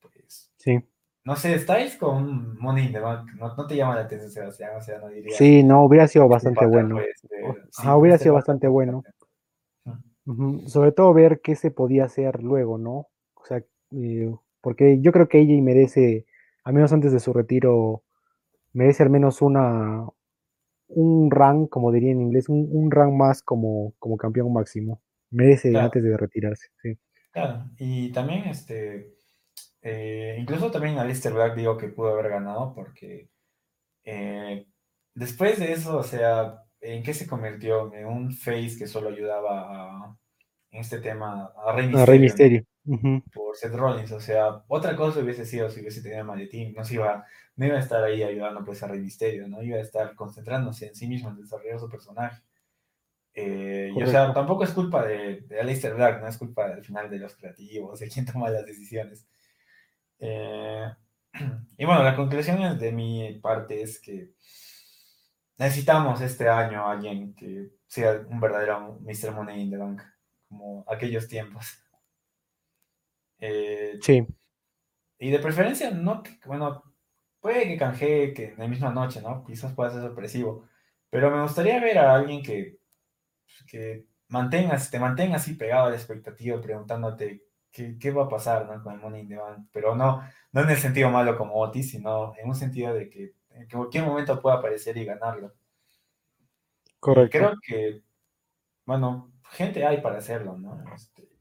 [SPEAKER 1] pues
[SPEAKER 2] sí.
[SPEAKER 1] No sé, estáis con Money in the Bank, no, te llama la atención, Sebastián, o sea, no diría.
[SPEAKER 2] Sí, no, hubiera sido bastante bueno. ah, hubiera sido bastante bueno. Sobre todo ver qué se podía hacer luego, ¿no? O sea, eh, porque yo creo que ella merece, al menos antes de su retiro, merece al menos una un rank, como diría en inglés, un, un rank más como, como campeón máximo. Merece antes de retirarse, sí.
[SPEAKER 1] Claro, y también este eh, incluso también a Lister Black digo que pudo haber ganado porque eh, después de eso, o sea, ¿en qué se convirtió? En un face que solo ayudaba a, en este tema a Rey Por Seth Rollins, o sea, otra cosa hubiese sido si hubiese tenido el maletín, no, se iba, no iba a estar ahí ayudando pues a Rey Mysterio, no iba a estar concentrándose en sí mismo en desarrollar su personaje. Eh, y o sea, tampoco es culpa de, de Aleister Black, no es culpa al final de los creativos, de quien toma las decisiones. Eh, y bueno, la conclusión de mi parte es que necesitamos este año a alguien que sea un verdadero Mr. Money in the Bank, como aquellos tiempos.
[SPEAKER 2] Eh, sí.
[SPEAKER 1] Y de preferencia, no, bueno, puede que canjee que en la misma noche, ¿no? Quizás pueda ser sorpresivo. Pero me gustaría ver a alguien que, que mantenga, te mantenga así pegado a la expectativa, preguntándote qué, va a pasar con el Money in the Bank, pero no, no en el sentido malo como Otis, sino en un sentido de que en cualquier momento pueda aparecer y ganarlo. Correcto. creo que, bueno, gente hay para hacerlo, ¿no? Este,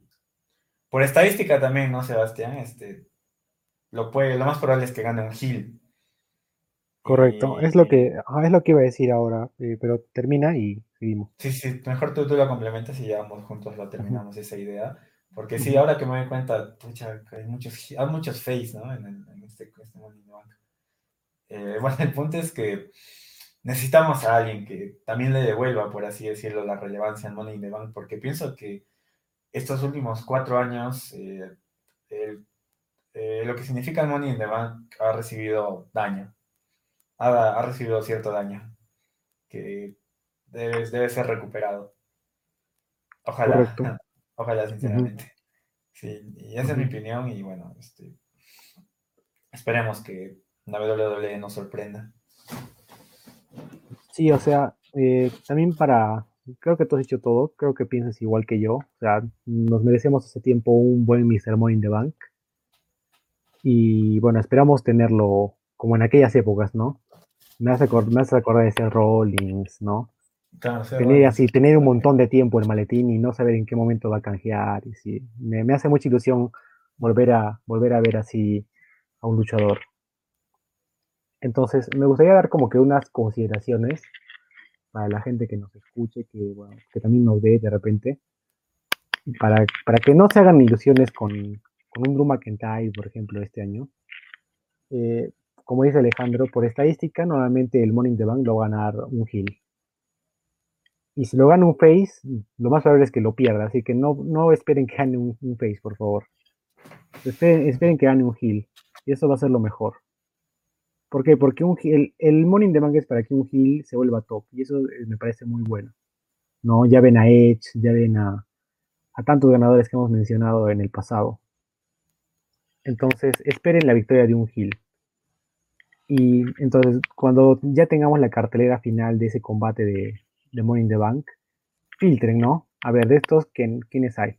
[SPEAKER 1] por estadística también, ¿no, Sebastián? Este, lo, puede, lo más probable es que gane un Hill.
[SPEAKER 2] Correcto, es, lo que, es lo que iba a decir ahora, eh, pero termina y seguimos.
[SPEAKER 1] Sí, sí, mejor tú, tú lo complementas y ya juntos lo terminamos esa idea. Porque sí, ahora que me doy cuenta, pucha, hay muchos, hay muchos face, ¿no? En, en este, este Money Bank. Eh, bueno, el punto es que necesitamos a alguien que también le devuelva, por así decirlo, la relevancia al Money in the Bank, porque pienso que estos últimos cuatro años, eh, eh, lo que significa el Money in the Bank ha recibido daño, ha, ha recibido cierto daño, que debe, debe ser recuperado. Ojalá. Ojalá, sinceramente. Sí, y esa es mi opinión y bueno, este, esperemos que la WWE nos sorprenda.
[SPEAKER 2] Sí, o sea, eh, también para, creo que tú has dicho todo, creo que piensas igual que yo, o sea, nos merecemos hace tiempo un buen Mr. Money in the Bank. Y bueno, esperamos tenerlo como en aquellas épocas, ¿no? Me hace, me hace acordar de ser Rollins, ¿no? tener así, tener un montón de tiempo el maletín y no saber en qué momento va a canjear. Y sí, me, me, hace mucha ilusión volver a, volver a ver así a un luchador. Entonces, me gustaría dar como que unas consideraciones para la gente que nos escuche, que, bueno, que también nos ve de repente, para, para que no se hagan ilusiones con, con un Drew McIntyre, por ejemplo, este año. Eh, como dice Alejandro, por estadística, normalmente el in the Bank lo va a ganar un Hill. Y si lo gana un face, lo más probable es que lo pierda. Así que no, no esperen que gane un, face, por favor. Esperen, que gane un Hill. Y eso va a ser lo mejor. ¿Por qué? Porque un, el, el the Bank es para que un Hill se vuelva top. Y eso eh, me parece muy bueno. ¿no? Ya ven a Edge, ya ven a, a tantos ganadores que hemos mencionado en el pasado. Entonces, esperen la victoria de un Hill. Y entonces, cuando ya tengamos la cartelera final de ese combate de, de Money the Bank, filtren, ¿no? A ver, de estos, ¿quiénes hay?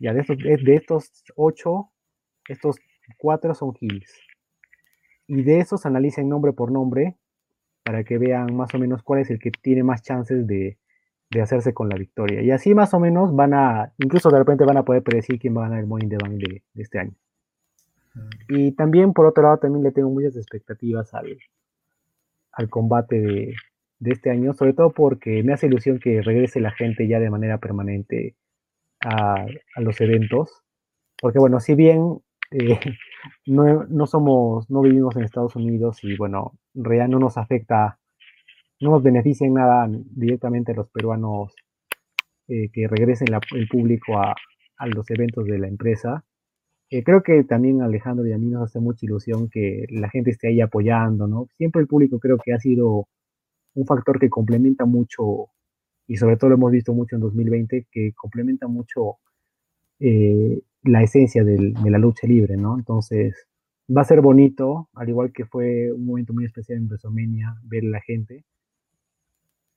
[SPEAKER 2] Ya, de estos, de estos ocho, estos cuatro son Hills. Y de esos analicen nombre por nombre para que vean más o menos cuál es el que tiene más chances de, de hacerse con la victoria. Y así más o menos van a, incluso de repente van a poder predecir quién va a ganar el Money in the Bank de este año. Y también, por otro lado, también le tengo muchas expectativas al, al combate de, este año, sobre todo porque me hace ilusión que regrese la gente ya de manera permanente a, los eventos. Porque bueno, si bien eh, no, somos, no vivimos en Estados Unidos y bueno, real no nos afecta, no nos beneficia en nada directamente a los peruanos eh, que regresen el público a, a los eventos de la empresa, eh, creo que también Alejandro y a mí nos hace mucha ilusión que la gente esté ahí apoyando, ¿no? Siempre el público creo que ha sido un factor que complementa mucho, y sobre todo lo hemos visto mucho en 2020, que complementa mucho eh, la esencia de la lucha libre, ¿no? Entonces, va a ser bonito, al igual que fue un momento muy especial en WrestleMania, ver a la gente,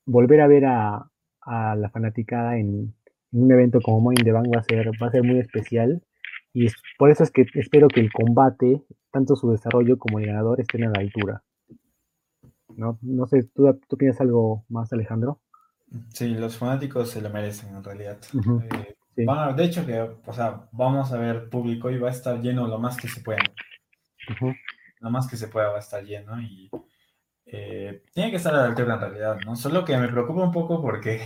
[SPEAKER 2] volver a ver a, la fanaticada en, un evento como Money the Bank va a ser, va a ser muy especial y por eso es que espero que el combate, tanto su desarrollo como el ganador, estén a la altura. No, no sé, ¿tú, ¿tú piensas algo más, Alejandro?
[SPEAKER 1] Sí, los fanáticos se lo merecen en realidad. Eh, de hecho, que, o sea, vamos a ver público y va a estar lleno lo más que se pueda. Lo más que se pueda va a estar lleno y eh, tiene que estar a la altura en realidad, ¿no? Solo que me preocupa un poco porque,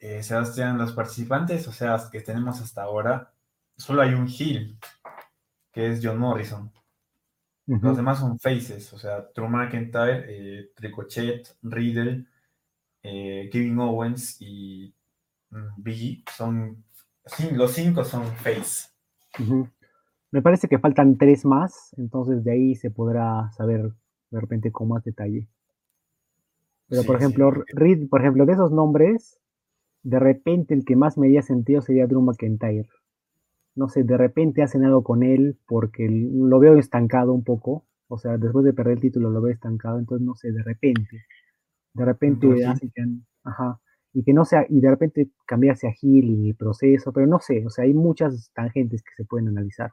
[SPEAKER 1] eh, Sebastián, los participantes, o sea, que tenemos hasta ahora, solo hay un heel, que es John Morrison. Los demás son faces, o sea, Drew McIntyre, eh, Ricochet, Riddle, eh, Kevin Owens y mm, Biggie son, los cinco son face.
[SPEAKER 2] Me parece que faltan tres más, entonces de ahí se podrá saber de repente con más detalle. Pero por ejemplo, por ejemplo, de esos nombres, de repente el que más me haría sentido sería Drew McIntyre no sé, de repente hacen algo con él porque lo veo estancado un poco, o sea, después de perder el título lo veo estancado, entonces no sé, de repente, de repente hacen ajá, y que no sea, y de repente cambiarse a Gil y el proceso, pero no sé, o sea, hay muchas tangentes que se pueden analizar.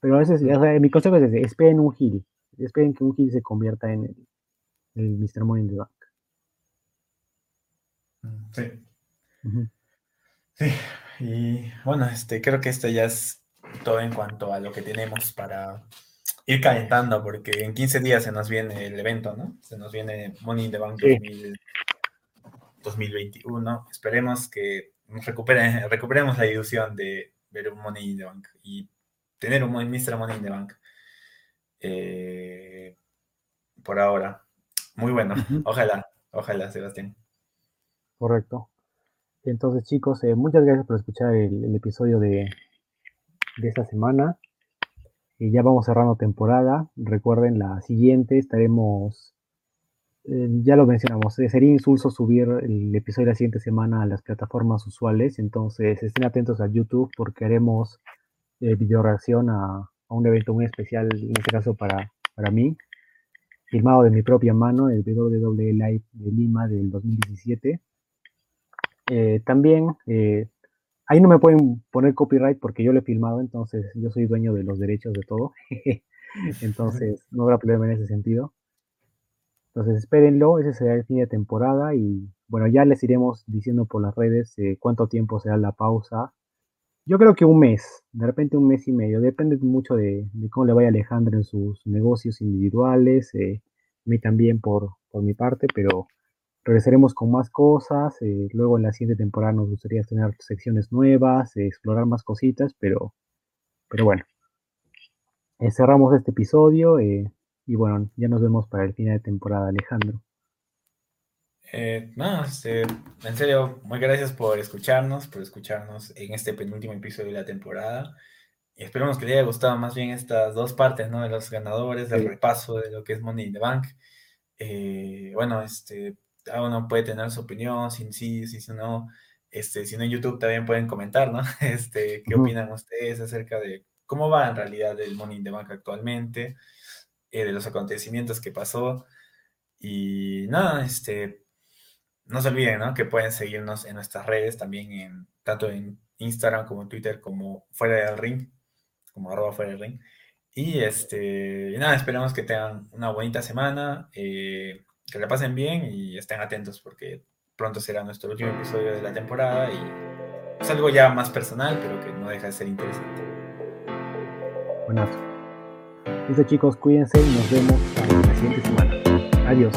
[SPEAKER 2] Pero a veces, mi consejo es ese, esperen un Gil, esperen que un Gil se convierta en el, el Mr. Money in the Bank.
[SPEAKER 1] Mm, sí. Sí, y bueno, este, creo que esto ya es todo en cuanto a lo que tenemos para ir calentando, porque en 15 días se nos viene el evento, ¿no? Se nos viene Money in the Bank 2021. Esperemos que nos recupere, recuperemos la ilusión de ver un Money in the Bank y tener un Mr. Money in the Bank. Eh, por ahora. Muy bueno. Ojalá, ojalá, Sebastián.
[SPEAKER 2] Correcto. Entonces, chicos, eh, muchas gracias por escuchar el, episodio de, esta semana. Y ya vamos cerrando temporada. Recuerden, la siguiente estaremos, eh, ya lo mencionamos, eh, sería insulso subir el episodio de la siguiente semana a las plataformas usuales. Entonces, estén atentos a YouTube porque haremos video reacción a, a, un evento muy especial, en este caso para, para mí, filmado de mi propia mano, el WWE Live de Lima del 2017 eh, también eh, ahí no me pueden poner copyright porque yo lo he filmado, entonces yo soy dueño de los derechos de todo. entonces no habrá problema en ese sentido. Entonces espérenlo, ese será el fin de temporada y bueno, ya les iremos diciendo por las redes eh, cuánto tiempo será la pausa. Yo creo que un mes, de repente un mes y medio, depende mucho de, cómo le vaya Alejandro en sus negocios individuales, eh, mí también por, por mi parte, pero regresaremos con más cosas. Eh, luego en la siguiente temporada nos gustaría tener secciones nuevas, eh, explorar más cositas, pero, pero bueno. Cerramos este episodio y bueno, ya nos vemos para el final de temporada, Alejandro.
[SPEAKER 1] no, este, en serio, muy gracias por escucharnos, por escucharnos en este penúltimo episodio de la temporada. Y esperemos que les haya gustado más bien estas dos partes, ¿no? De los ganadores, del repaso de lo que es Money in the Bank. bueno, este, cada uno puede tener su opinión, si sí, si, si no, este, si no en YouTube también pueden comentar, ¿no? Este, ¿qué opinan ustedes acerca de cómo va en realidad el Money in the Bank actualmente, eh, de los acontecimientos que pasó? Y nada, este, no se olviden, ¿no? Que pueden seguirnos en nuestras redes, también en, tanto en Instagram como en Twitter, como fuera del ring, como arroba fuera del ring. Y este, nada, esperamos que tengan una bonita semana. Eh, que la pasen bien y estén atentos porque pronto será nuestro último episodio de la temporada y es algo ya más personal, pero que no deja de ser interesante.
[SPEAKER 2] Buenas. Listo chicos, cuídense y nos vemos la siguiente semana. Adiós.